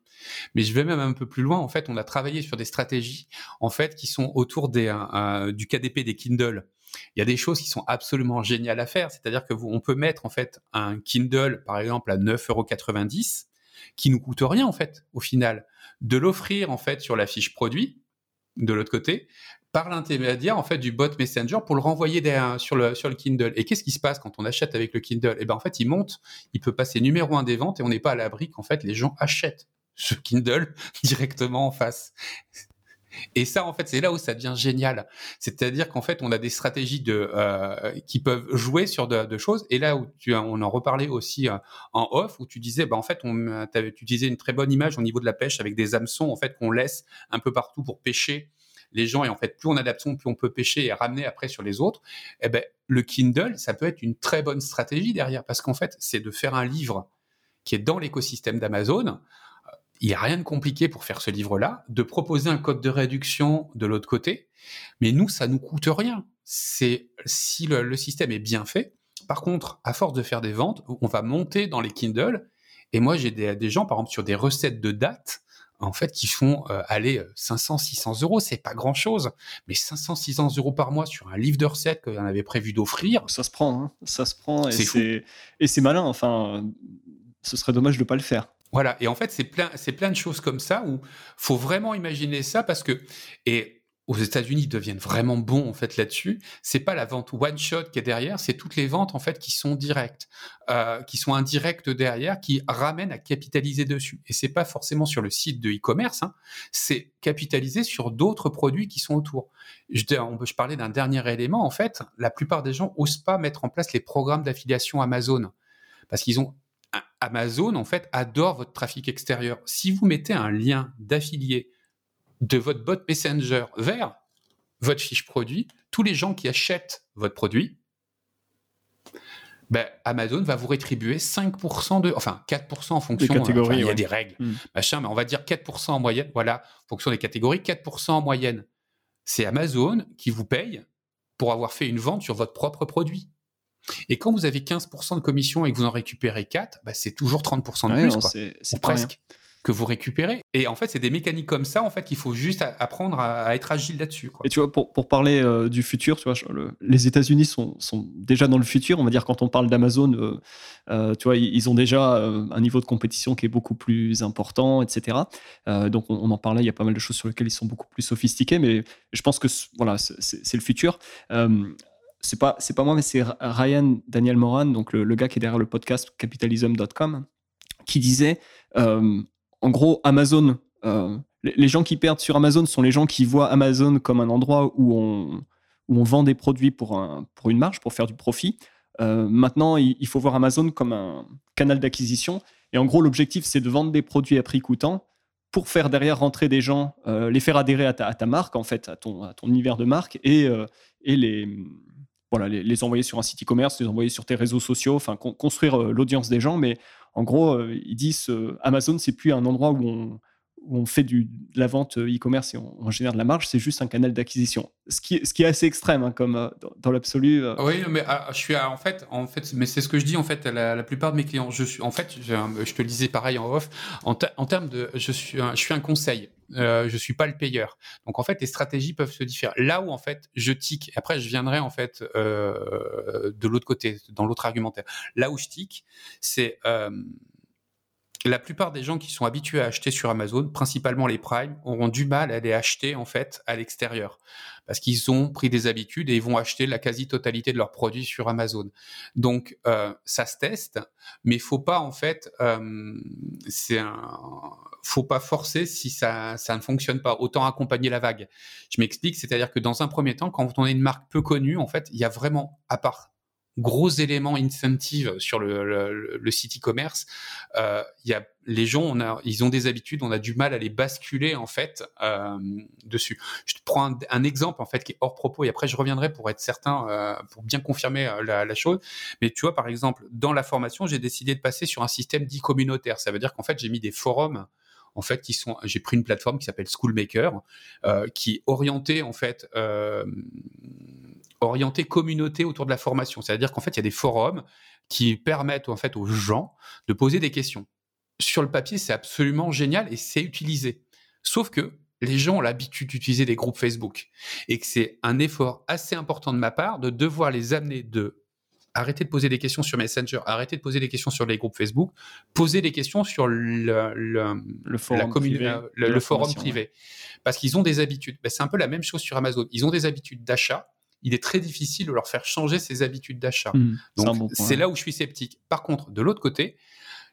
Mais je vais même un peu plus loin. En fait, on a travaillé sur des stratégies, en fait, qui sont autour euh, euh, du KDP des Kindle il y a des choses qui sont absolument géniales à faire. C'est-à-dire que on peut mettre en fait un Kindle, par exemple, à 9,90 euros qui nous coûte rien en fait au final, de l'offrir en fait sur la fiche produit de l'autre côté par l'intermédiaire en fait du bot Messenger pour le renvoyer sur le Kindle. Et qu'est-ce qui se passe quand on achète avec le Kindle? Eh ben en fait, il monte, il peut passer numéro un des ventes et on n'est pas à l'abri qu'en fait les gens achètent ce Kindle directement en face. Et ça, en fait, c'est là où ça devient génial. C'est-à-dire qu'en fait, on a des stratégies de, euh, qui peuvent jouer sur de, choses. Et là où on en reparlait aussi euh, en off, où tu disais, bah, en fait, on, tu disais une très bonne image au niveau de la pêche avec des hameçons, en fait, qu'on laisse un peu partout pour pêcher les gens. Et en fait, plus on adapte, plus on peut pêcher et ramener après sur les autres. Eh ben, le Kindle, ça peut être une très bonne stratégie derrière, parce qu'en fait, c'est de faire un livre qui est dans l'écosystème d'Amazon il n'y a rien de compliqué pour faire ce livre-là, de proposer un code de réduction de l'autre côté, mais nous, ça nous coûte rien. C'est si le, système est bien fait. Par contre, à force de faire des ventes, on va monter dans les Kindle. Et moi, j'ai des, gens, par exemple, sur des recettes de date, en fait, qui font euh, aller 500, 600 euros. C'est pas grand chose, mais 500, 600 euros par mois sur un livre de recettes qu'on avait prévu d'offrir. Ça se prend, hein. ça se prend. Et c'est malin. Enfin, ce serait dommage de ne pas le faire. Voilà, et en fait, c'est plein, c'est plein de choses comme ça où faut vraiment imaginer ça parce que, et aux États-Unis, ils deviennent vraiment bons en fait là-dessus. C'est pas la vente one shot qui est derrière, c'est toutes les ventes en fait qui sont directes, euh, qui sont indirectes derrière, qui ramènent à capitaliser dessus. Et c'est pas forcément sur le site de e-commerce, hein, c'est capitaliser sur d'autres produits qui sont autour. Je, je parlais d'un dernier élément en fait. La plupart des gens osent pas mettre en place les programmes d'affiliation Amazon parce qu'ils ont Amazon, en fait, adore votre trafic extérieur. Si vous mettez un lien d'affilié de votre bot Messenger vers votre fiche produit, tous les gens qui achètent votre produit, ben, Amazon va vous rétribuer 5% de, enfin 4% en fonction des catégories. il y a des règles, hmm. machin, mais on va dire 4% en moyenne. Voilà, en fonction des catégories, 4% en moyenne. C'est Amazon qui vous paye pour avoir fait une vente sur votre propre produit. Et quand vous avez 15% de commission et que vous en récupérez 4, bah, c'est toujours 30% de plus. C'est presque que vous récupérez. Et en fait, c'est des mécaniques comme ça, en fait, qu'il faut juste apprendre à, être agile là-dessus. Et tu vois, pour, pour parler euh, du futur, tu vois, les États-Unis sont, sont, déjà dans le futur. On va dire quand on parle d'Amazon, euh, euh, tu vois, ils, ont déjà un niveau de compétition qui est beaucoup plus important, etc. donc, on, en parlait. Il y a pas mal de choses sur lesquelles ils sont beaucoup plus sophistiqués, mais je pense que voilà, c'est le futur c'est pas c'est pas moi mais c'est Ryan Daniel Moran donc le, gars qui est derrière le podcast capitalism.com qui disait en gros, Amazon, euh, les gens qui perdent sur Amazon sont les gens qui voient Amazon comme un endroit où on, où on vend des produits pour, un, pour une marge, pour faire du profit. Euh, maintenant, il, faut voir Amazon comme un canal d'acquisition. Et en gros, l'objectif, c'est de vendre des produits à prix coûtant pour faire derrière rentrer des gens, euh, les faire adhérer à ta, marque, en fait, à ton, à ton univers de marque, et, et les, voilà, les, envoyer sur un site e-commerce, les envoyer sur tes réseaux sociaux, enfin construire l'audience des gens. Mais en gros, euh, ils disent euh, Amazon, c'est plus un endroit où on, on fait du, de la vente euh, e-commerce et on, génère de la marge, c'est juste un canal d'acquisition. Ce qui, est assez extrême, hein, comme dans, l'absolu. Oui, mais ah, je suis en fait, en fait, mais c'est ce que je dis en fait à la, plupart de mes clients. Je suis, en fait, je, te le disais pareil en off. En, termes de, je suis, je suis un conseil. Euh, je suis pas le payeur. Donc en fait, les stratégies peuvent se différer. Là où en fait je tic, après je viendrai en fait euh, de l'autre côté, dans l'autre argumentaire. Là où je tic, c'est euh, la plupart des gens qui sont habitués à acheter sur Amazon, principalement les Prime, auront du mal à les acheter en fait à l'extérieur parce qu'ils ont pris des habitudes et ils vont acheter la quasi-totalité de leurs produits sur Amazon. Donc euh, ça se teste, mais faut pas en fait, euh, c'est un, faut pas forcer si ça ça ne fonctionne pas. Autant accompagner la vague. Je m'explique, c'est-à-dire que dans un premier temps, quand on est une marque peu connue, en fait, il y a vraiment à part gros éléments incentive sur le, site e-commerce. Euh, y a les gens, on a, ils ont des habitudes, on a du mal à les basculer en fait euh, dessus. Je te prends un, exemple en fait qui est hors propos et après je reviendrai pour être certain, euh, pour bien confirmer euh, la, la, chose. Mais tu vois, par exemple, dans la formation, j'ai décidé de passer sur un système dit communautaire. Ça veut dire qu'en fait, j'ai mis des forums en fait, qui sont, j'ai pris une plateforme qui s'appelle Schoolmaker, euh, qui est orientée en fait euh, orienté communauté autour de la formation. C'est-à-dire qu'en fait, il y a des forums qui permettent en fait aux gens de poser des questions. Sur le papier, c'est absolument génial et c'est utilisé. Sauf que les gens ont l'habitude d'utiliser des groupes Facebook et que c'est un effort assez important de ma part de devoir les amener de arrêter de poser des questions sur Messenger, arrêter de poser des questions sur les groupes Facebook, poser des questions sur le, le, forum, privé, le, forum privé. Parce qu'ils ont des habitudes. Ben, c'est un peu la même chose sur Amazon. Ils ont des habitudes d'achat il est très difficile de leur faire changer ses habitudes d'achat. Mmh, Donc, c'est là où je suis sceptique. Par contre, de l'autre côté,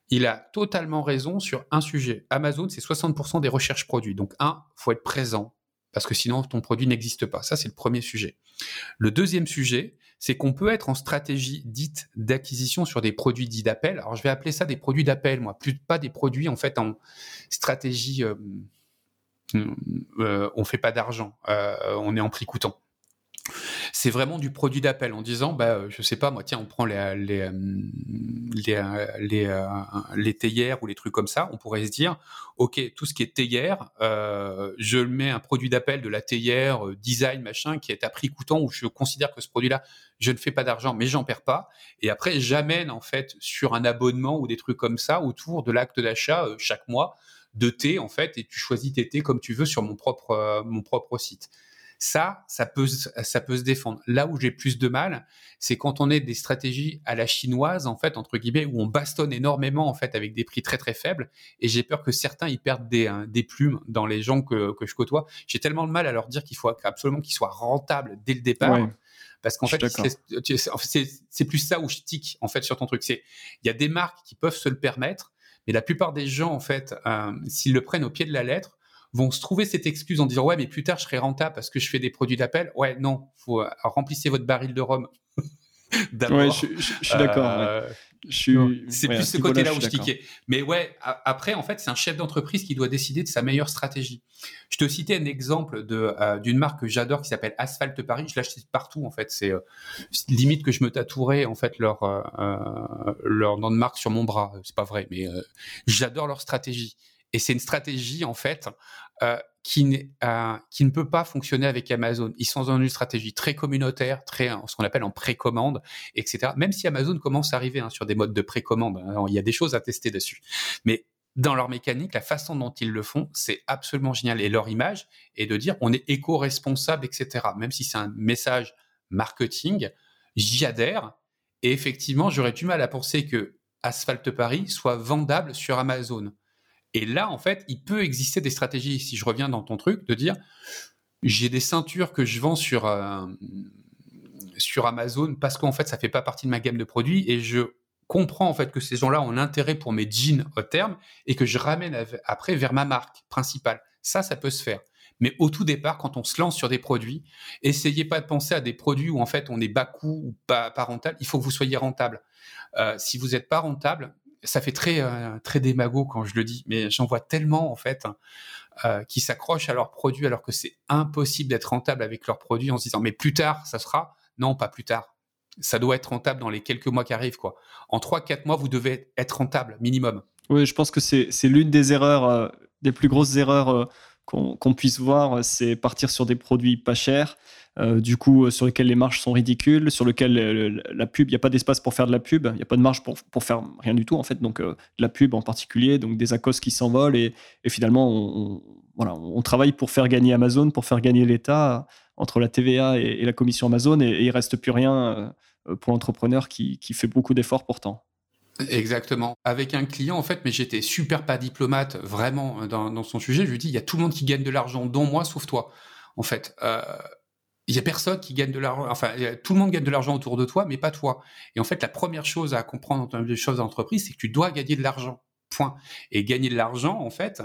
il a totalement raison sur un sujet. Amazon, c'est 60% des recherches produits. Donc, un, faut être présent parce que sinon ton produit n'existe pas. Ça, c'est le premier sujet. Le deuxième sujet, c'est qu'on peut être en stratégie dite d'acquisition sur des produits dits d'appel. Alors, je vais appeler ça des produits d'appel, moi, plus pas des produits en fait en stratégie. Euh, euh, on fait pas d'argent, euh, on est en prix coûtant c'est vraiment du produit d'appel en disant, bah, euh, je sais pas, moi, tiens, on prend les, euh, les, euh, les, les théières ou les trucs comme ça, on pourrait se dire, OK, tout ce qui est théière, je mets un produit d'appel de la théière, design, machin, qui est à prix coûtant, où je considère que ce produit-là, je ne fais pas d'argent, mais j'en perds pas. Et après, j'amène, en fait, sur un abonnement ou des trucs comme ça, autour de l'acte d'achat chaque mois, de thé, en fait, et tu choisis tes thés comme tu veux sur mon propre, mon propre site. Ça, ça peut, ça peut se défendre. Là où j'ai plus de mal, c'est quand on est des stratégies à la chinoise, en fait, entre guillemets, où on bastonne énormément, en fait, avec des prix très très faibles. Et j'ai peur que certains y perdent des, hein, des plumes dans les gens que, que je côtoie. J'ai tellement de mal à leur dire qu'il faut absolument qu'ils soient rentables dès le départ. Parce qu'en fait, c'est plus ça où je tique en fait sur ton truc. C'est il y a des marques qui peuvent se le permettre, mais la plupart des gens en fait, euh, s'ils le prennent au pied de la lettre, vont se trouver cette excuse en disant ouais mais plus tard je serai rentable parce que je fais des produits d'appel. Ouais non, faut euh, remplissez votre baril de rhum. D'abord. Ouais, je, suis d'accord. Euh, c'est plus ce côté-là où je tiquais. Mais ouais, après, en fait, c'est un chef d'entreprise qui doit décider de sa meilleure stratégie. Je te citais un exemple de euh, d'une marque que j'adore qui s'appelle Asphalt Paris. Je l'achète partout, en fait. C'est euh, limite que je me tatouerais, en fait, leur, leur nom de marque sur mon bras. C'est pas vrai, mais j'adore leur stratégie. Et c'est une stratégie, en fait, qui, euh, qui ne peut pas fonctionner avec Amazon. Ils sont dans une stratégie très communautaire, très ce qu'on appelle en précommande, etc. Même si Amazon commence à arriver hein, sur des modes de précommande, hein, il y a des choses à tester dessus. Mais dans leur mécanique, la façon dont ils le font, c'est absolument génial. Et leur image est de dire on est éco-responsable, etc. Même si c'est un message marketing, j'y adhère. Et effectivement, j'aurais du mal à penser que Asphalt Paris soit vendable sur Amazon. Et là, en fait, il peut exister des stratégies, si je reviens dans ton truc, de dire, j'ai des ceintures que je vends sur, euh, sur Amazon parce qu'en fait, ça fait pas partie de ma gamme de produits et je comprends en fait que ces gens-là ont l'intérêt pour mes jeans au terme et que je ramène après vers ma marque principale. Ça, ça peut se faire. Mais au tout départ, quand on se lance sur des produits, essayez pas de penser à des produits où en fait on est bas coût ou pas, pas rentable. Il faut que vous soyez rentable. Euh, si vous n'êtes pas rentable, ça fait très euh, très démago quand je le dis, mais j'en vois tellement en fait euh, qui s'accrochent à leurs produits alors que c'est impossible d'être rentable avec leurs produits en se disant mais plus tard ça sera. Non, pas plus tard. Ça doit être rentable dans les quelques mois qui arrivent quoi. En 3-4 mois, vous devez être rentable minimum. Oui, je pense que c'est l'une des erreurs, euh, des plus grosses erreurs qu'on puisse voir, c'est partir sur des produits pas chers euh, du coup, euh, sur lesquels les marges sont ridicules, sur lesquels euh, la pub, il n'y a pas d'espace pour faire de la pub, il n'y a pas de marge pour, pour, faire rien du tout, en fait. Donc, la pub en particulier, donc des accords qui s'envolent et, finalement, on, voilà, on travaille pour faire gagner Amazon, pour faire gagner l'État entre la TVA et, la commission Amazon et, il il reste plus rien pour l'entrepreneur qui, qui fait beaucoup d'efforts pourtant. Exactement. Avec un client, en fait, mais j'étais super pas diplomate, vraiment, dans, dans, son sujet. Je lui dis, il y a tout le monde qui gagne de l'argent, dont moi, sauf toi. En fait, euh, il y a personne qui gagne de l'argent. Enfin, tout le monde gagne de l'argent autour de toi, mais pas toi. Et en fait, la première chose à comprendre en termes de choses d'entreprise, c'est que tu dois gagner de l'argent. Point. Et gagner de l'argent, en fait,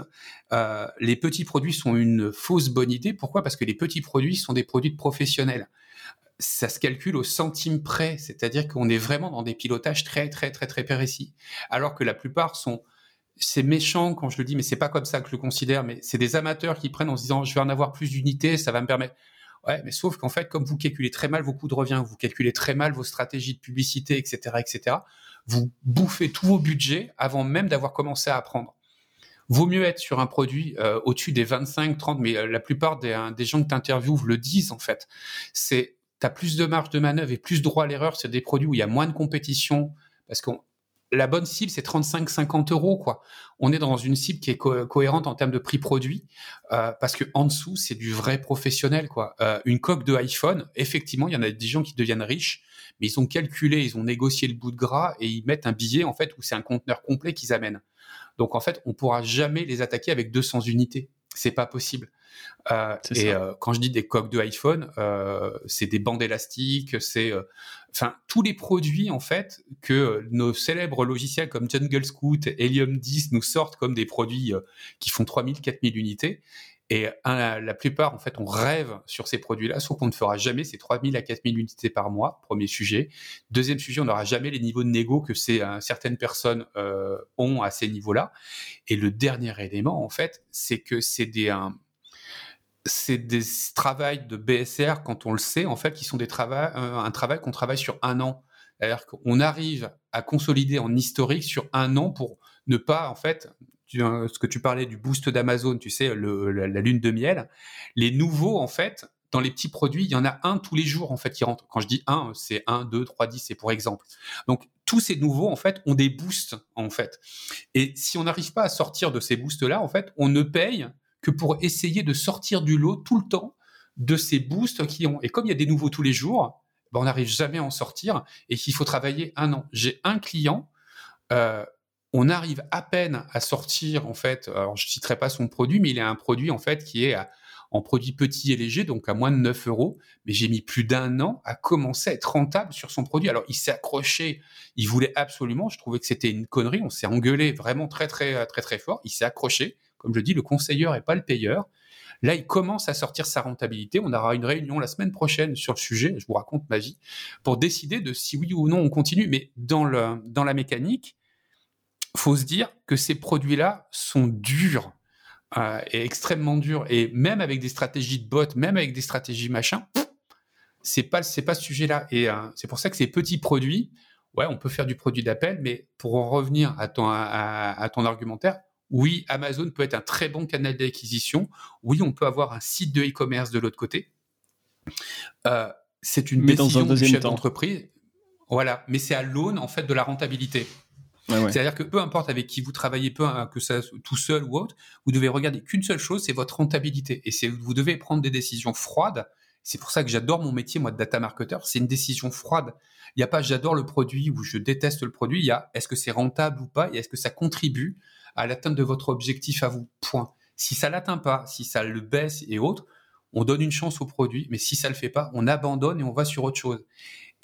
euh, les petits produits sont une fausse bonne idée. Pourquoi? Parce que les petits produits sont des produits de professionnels. Ça se calcule au centime près, c'est-à-dire qu'on est vraiment dans des pilotages très, très, très, très précis. Alors que la plupart sont c'est méchant quand je le dis, mais c'est pas comme ça que je le considère, mais c'est des amateurs qui prennent en se disant je vais en avoir plus d'unités, ça va me permettre. Ouais, mais sauf qu'en fait, comme vous calculez très mal vos coûts de revient, vous calculez très mal vos stratégies de publicité, etc., etc., vous bouffez tous vos budgets avant même d'avoir commencé à apprendre. Vaut mieux être sur un produit euh, au-dessus des 25, 30, mais euh, la plupart des, hein, des gens que tu interviews le disent en fait. C'est tu as plus de marge de manœuvre et plus droit à l'erreur c'est des produits où il y a moins de compétition parce qu'on la bonne cible, c'est 35-50 euros. Quoi. On est dans une cible qui est cohérente en termes de prix produit, euh, parce que en dessous, c'est du vrai professionnel. Quoi. Euh, une coque de iPhone, effectivement, il y en a des gens qui deviennent riches, mais ils ont calculé, ils ont négocié le bout de gras et ils mettent un billet en fait où c'est un conteneur complet qu'ils amènent. Donc en fait, on pourra jamais les attaquer avec 200 unités. C'est pas possible. Euh, et euh, quand je dis des coques de iPhone, euh, c'est des bandes élastiques, c'est enfin tous les produits en fait que nos célèbres logiciels comme Jungle Scout, Helium 10 nous sortent comme des produits qui font 3000, 4000 unités. Et la plupart, en fait, on rêve sur ces produits-là, sauf qu'on ne fera jamais ces 3000 à 4000 unités par mois, premier sujet. Deuxième sujet, on n'aura jamais les niveaux de négo que ces, certaines personnes ont à ces niveaux-là. Et le dernier élément, en fait, c'est que c'est des, c'est des travails de BSR, quand on le sait, en fait, qui sont des travaux, euh, un travail qu'on travaille sur un an. C'est-à-dire qu'on arrive à consolider en historique sur un an pour ne pas, en fait, euh, ce que tu parlais du boost d'Amazon, tu sais, la, lune de miel, les nouveaux, en fait, dans les petits produits, il y en a un tous les jours, en fait, qui rentre. Quand je dis un, c'est 1, 2, 3, 10, c'est pour exemple. Donc, tous ces nouveaux, en fait, ont des boosts, en fait. Et si on n'arrive pas à sortir de ces boosts-là, en fait, on ne paye que pour essayer de sortir du lot tout le temps de ces boosts qui ont. Et comme il y a des nouveaux tous les jours, ben on n'arrive jamais à en sortir et qu'il faut travailler un an. J'ai un client, euh, on arrive à peine à sortir en fait. Alors je citerai pas son produit, mais il a un produit en fait qui est en produit petit et léger, donc à moins de 9 euros. Mais j'ai mis plus d'un an à commencer à être rentable sur son produit. Alors il s'est accroché, il voulait absolument. Je trouvais que c'était une connerie. On s'est engueulé vraiment très très très très fort. Il s'est accroché. Comme je dis, le conseiller et pas le payeur. Là, il commence à sortir sa rentabilité. On aura une réunion la semaine prochaine sur le sujet. Je vous raconte ma vie pour décider de si oui ou non on continue. Mais dans, le, dans la mécanique, faut se dire que ces produits-là sont durs euh, et extrêmement durs. Et même avec des stratégies de bot, même avec des stratégies machin, c'est pas c'est pas ce sujet-là. Et euh, c'est pour ça que ces petits produits, ouais, on peut faire du produit d'appel, mais pour en revenir à ton à ton argumentaire, oui, Amazon peut être un très bon canal d'acquisition. Oui, on peut avoir un site de e-commerce de l'autre côté. Euh, c'est une décision du chef d'entreprise. Voilà, mais c'est à l'aune en fait de la rentabilité. C'est-à-dire que peu importe avec qui vous travaillez, peu que ça tout seul ou autre, vous devez regarder qu'une seule chose, c'est votre rentabilité. Et c'est vous devez prendre des décisions froides. C'est pour ça que j'adore mon métier, moi, de data marketer. C'est une décision froide. Il n'y a pas j'adore le produit ou je déteste le produit. Il y a est-ce que c'est rentable ou pas et est-ce que ça contribue à l'atteinte de votre objectif à vous? Point. Si ça l'atteint pas, si ça le baisse et autres, on donne une chance au produit, mais si ça le fait pas, on abandonne et on va sur autre chose.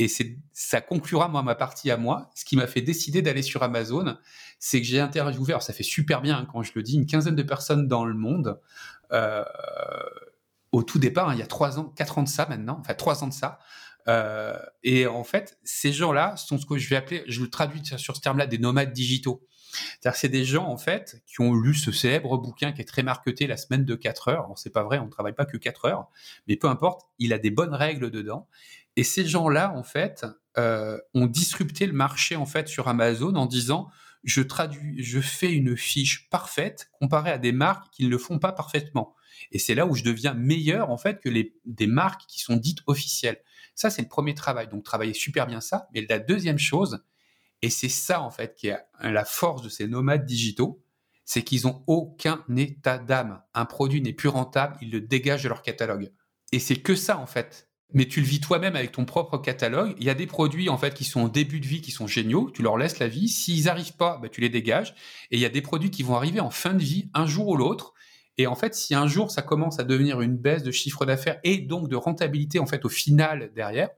Et ça conclura, moi, ma partie à moi. Ce qui m'a fait décider d'aller sur Amazon, c'est que j'ai interviewé, alors ça fait super bien hein, quand je le dis, une quinzaine de personnes dans le monde. Euh, au tout départ, hein, il y a trois ans, quatre ans de ça maintenant, enfin trois ans de ça. Euh, et en fait, ces gens-là sont ce que je vais appeler, je le traduis sur ce terme-là, des nomades digitaux. C'est-à-dire c'est des gens, en fait, qui ont lu ce célèbre bouquin qui est très marketé, La semaine de 4 heures. C'est pas vrai, on ne travaille pas que 4 heures, mais peu importe, il a des bonnes règles dedans. Et ces gens-là, en fait, euh, ont disrupté le marché, en fait, sur Amazon en disant, je traduis, je fais une fiche parfaite comparée à des marques qui ne le font pas parfaitement. Et c'est là où je deviens meilleur, en fait, que les, des marques qui sont dites officielles. Ça, c'est le premier travail. Donc, travailler super bien ça. Mais la deuxième chose, et c'est ça, en fait, qui est la force de ces nomades digitaux, c'est qu'ils ont aucun état d'âme. Un produit n'est plus rentable, ils le dégagent de leur catalogue. Et c'est que ça, en fait. Mais tu le vis toi-même avec ton propre catalogue. Il y a des produits, en fait, qui sont en début de vie, qui sont géniaux. Tu leur laisses la vie. S'ils n'arrivent pas, bah, tu les dégages. Et il y a des produits qui vont arriver en fin de vie, un jour ou l'autre. Et en fait, si un jour ça commence à devenir une baisse de chiffre d'affaires et donc de rentabilité, en fait, au final derrière,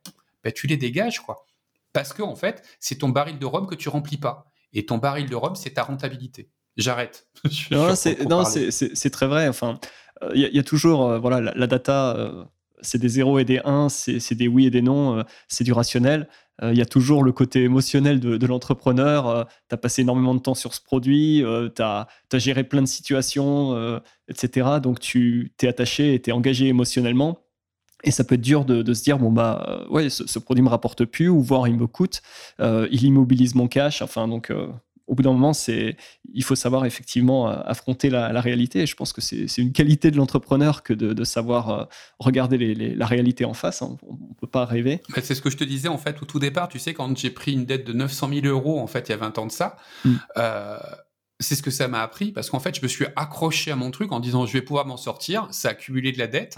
bah, tu les dégages, quoi. Parce que, en fait, c'est ton baril de rhum que tu remplis pas. Et ton baril de rhum, c'est ta rentabilité. J'arrête. non, c'est très vrai. Enfin, il y, a toujours, euh, voilà, la, data, euh, c'est des zéros et des 1, c'est des oui et des non, euh, c'est du rationnel. Il y a toujours le côté émotionnel de, l'entrepreneur. tu as passé énormément de temps sur ce produit, tu as, géré plein de situations, etc. Donc, tu t'es attaché et tu es engagé émotionnellement. Et ça peut être dur de, se dire bon bah euh, ouais ce, produit me rapporte plus ou voire il me coûte, euh, il immobilise mon cash. Enfin donc euh, au bout d'un moment c'est il faut savoir effectivement affronter la, réalité. Et je pense que c'est une qualité de l'entrepreneur que de, savoir regarder la réalité en face. Hein. On, ne peut pas rêver. C'est ce que je te disais en fait au tout départ. Tu sais quand j'ai pris une dette de 900 000 euros en fait il y a 20 ans de ça. Mm c'est ce que ça m'a appris parce qu'en fait, je me suis accroché à mon truc en disant je vais pouvoir m'en sortir. Ça a accumulé de la dette.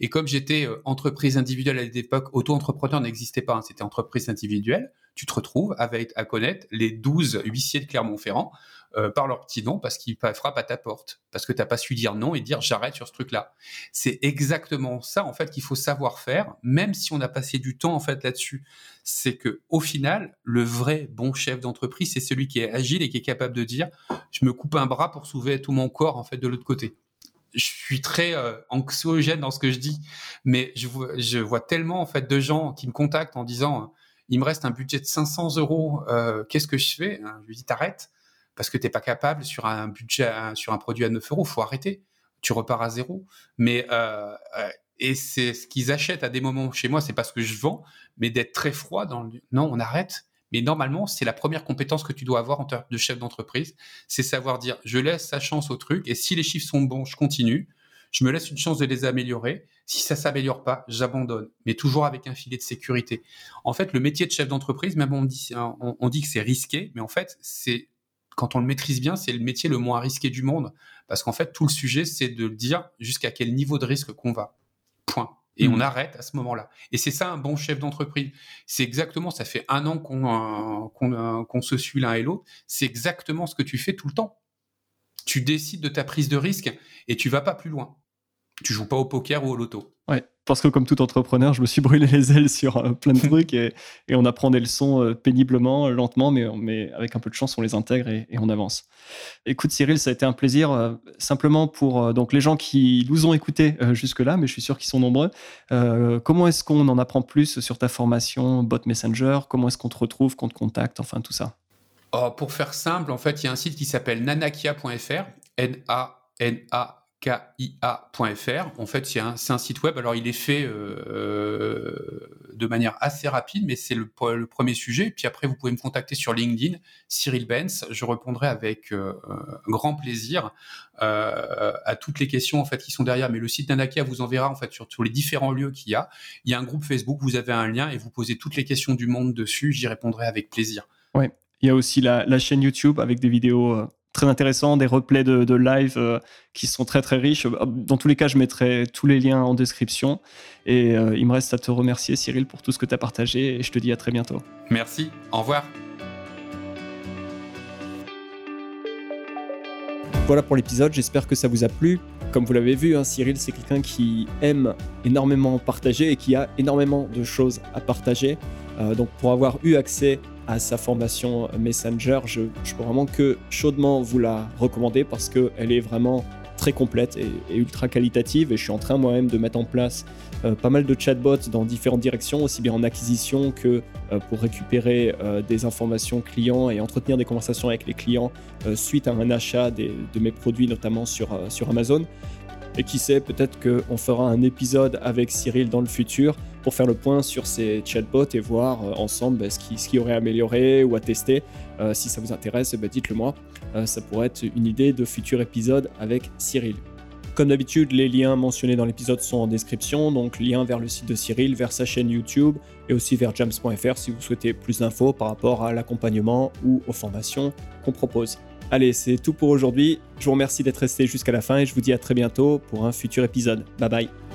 Et comme j'étais euh, entreprise individuelle à l'époque, auto-entrepreneur n'existait pas, hein, c'était entreprise individuelle, tu te retrouves à connaître les 12 huissiers de Clermont-Ferrand euh, par leur petit nom parce qu'ils frappent à ta porte, parce que tu n'as pas su dire non et dire j'arrête sur ce truc-là. C'est exactement ça en fait qu'il faut savoir faire, même si on a passé du temps en fait là-dessus. C'est que au final, le vrai bon chef d'entreprise, c'est celui qui est agile et qui est capable de dire je me coupe un bras pour sauver tout mon corps en fait de l'autre côté je suis très euh, anxiogène dans ce que je dis, mais je vois, tellement en fait de gens qui me contactent en disant il me reste un budget de 500 euros, euh, qu'est-ce que je fais? Je lui dis t'arrêtes parce que tu n'es pas capable sur un budget, sur un produit à 9 euros, faut arrêter. Tu repars à zéro. Mais euh, euh, et c'est ce qu'ils achètent à des moments chez moi, c'est pas ce que je vends, mais d'être très froid dans le non, on arrête. Mais normalement, c'est la première compétence que tu dois avoir en termes de chef d'entreprise, c'est savoir dire je laisse sa chance au truc et si les chiffres sont bons, je continue. Je me laisse une chance de les améliorer. Si ça s'améliore pas, j'abandonne, mais toujours avec un filet de sécurité. En fait, le métier de chef d'entreprise, même on dit, on dit que c'est risqué, mais en fait, c'est quand on le maîtrise bien, c'est le métier le moins risqué du monde. Parce qu'en fait, tout le sujet, c'est de dire jusqu'à quel niveau de risque qu'on va. Et on mmh. arrête à ce moment-là. Et c'est ça un bon chef d'entreprise. C'est exactement, ça fait un an qu'on euh, qu'on se suit l'un et l'autre. C'est exactement ce que tu fais tout le temps. Tu décides de ta prise de risque et tu vas pas plus loin. Tu joues pas au poker ou au loto. Ouais, parce que comme tout entrepreneur, je me suis brûlé les ailes sur euh, plein de trucs et, on apprend des leçons euh, péniblement, lentement, mais, mais, avec un peu de chance, on les intègre et, on avance. Écoute Cyril, ça a été un plaisir. Euh, simplement pour donc les gens qui nous ont écoutés jusque-là, mais je suis sûr qu'ils sont nombreux, comment est-ce qu'on en apprend plus sur ta formation Bot Messenger? Comment est-ce qu'on te retrouve, qu'on te contacte, enfin tout ça oh, Pour faire simple, en fait, il y a un site qui s'appelle nanakia.fr, N-A-N-A kia.fr. En fait, c'est un, site web. Alors, il est fait euh, de manière assez rapide, mais c'est le, premier sujet. Puis après, vous pouvez me contacter sur LinkedIn, Cyril Benz. Je répondrai avec euh, grand plaisir euh, à toutes les questions en fait qui sont derrière. Mais le site d'Anakia vous enverra en fait sur tous les différents lieux qu'il y a. Il y a un groupe Facebook, vous avez un lien et vous posez toutes les questions du monde dessus. J'y répondrai avec plaisir. Ouais. Il y a aussi la, la chaîne YouTube avec des vidéos très intéressant, des replays de, live euh, qui sont très très riches. Dans tous les cas, je mettrai tous les liens en description. Et euh, il me reste à te remercier, Cyril, pour tout ce que tu as partagé. Et je te dis à très bientôt. Merci. Au revoir. Voilà pour l'épisode, j'espère que ça vous a plu. Comme vous l'avez vu, hein, Cyril, c'est quelqu'un qui aime énormément partager et qui a énormément de choses à partager. Euh, donc pour avoir eu accès à sa formation Messenger, je, peux vraiment que chaudement vous la recommander parce qu'elle est vraiment très complète et, ultra qualitative et je suis en train moi-même de mettre en place euh, pas mal de chatbots dans différentes directions, aussi bien en acquisition que euh, pour récupérer euh, des informations clients et entretenir des conversations avec les clients suite à un achat de mes produits notamment sur, sur Amazon. Et qui sait, peut-être qu'on fera un épisode avec Cyril dans le futur pour faire le point sur ces chatbots et voir euh, ensemble bah, ce, qui, aurait amélioré ou à tester. Euh, si ça vous intéresse, bah, dites-le moi. Euh, ça pourrait être une idée de futur épisode avec Cyril. Comme d'habitude, les liens mentionnés dans l'épisode sont en description, donc lien vers le site de Cyril, vers sa chaîne YouTube et aussi vers jams.fr si vous souhaitez plus d'infos par rapport à l'accompagnement ou aux formations qu'on propose. Allez, c'est tout pour aujourd'hui. Je vous remercie d'être resté jusqu'à la fin et je vous dis à très bientôt pour un futur épisode. Bye bye.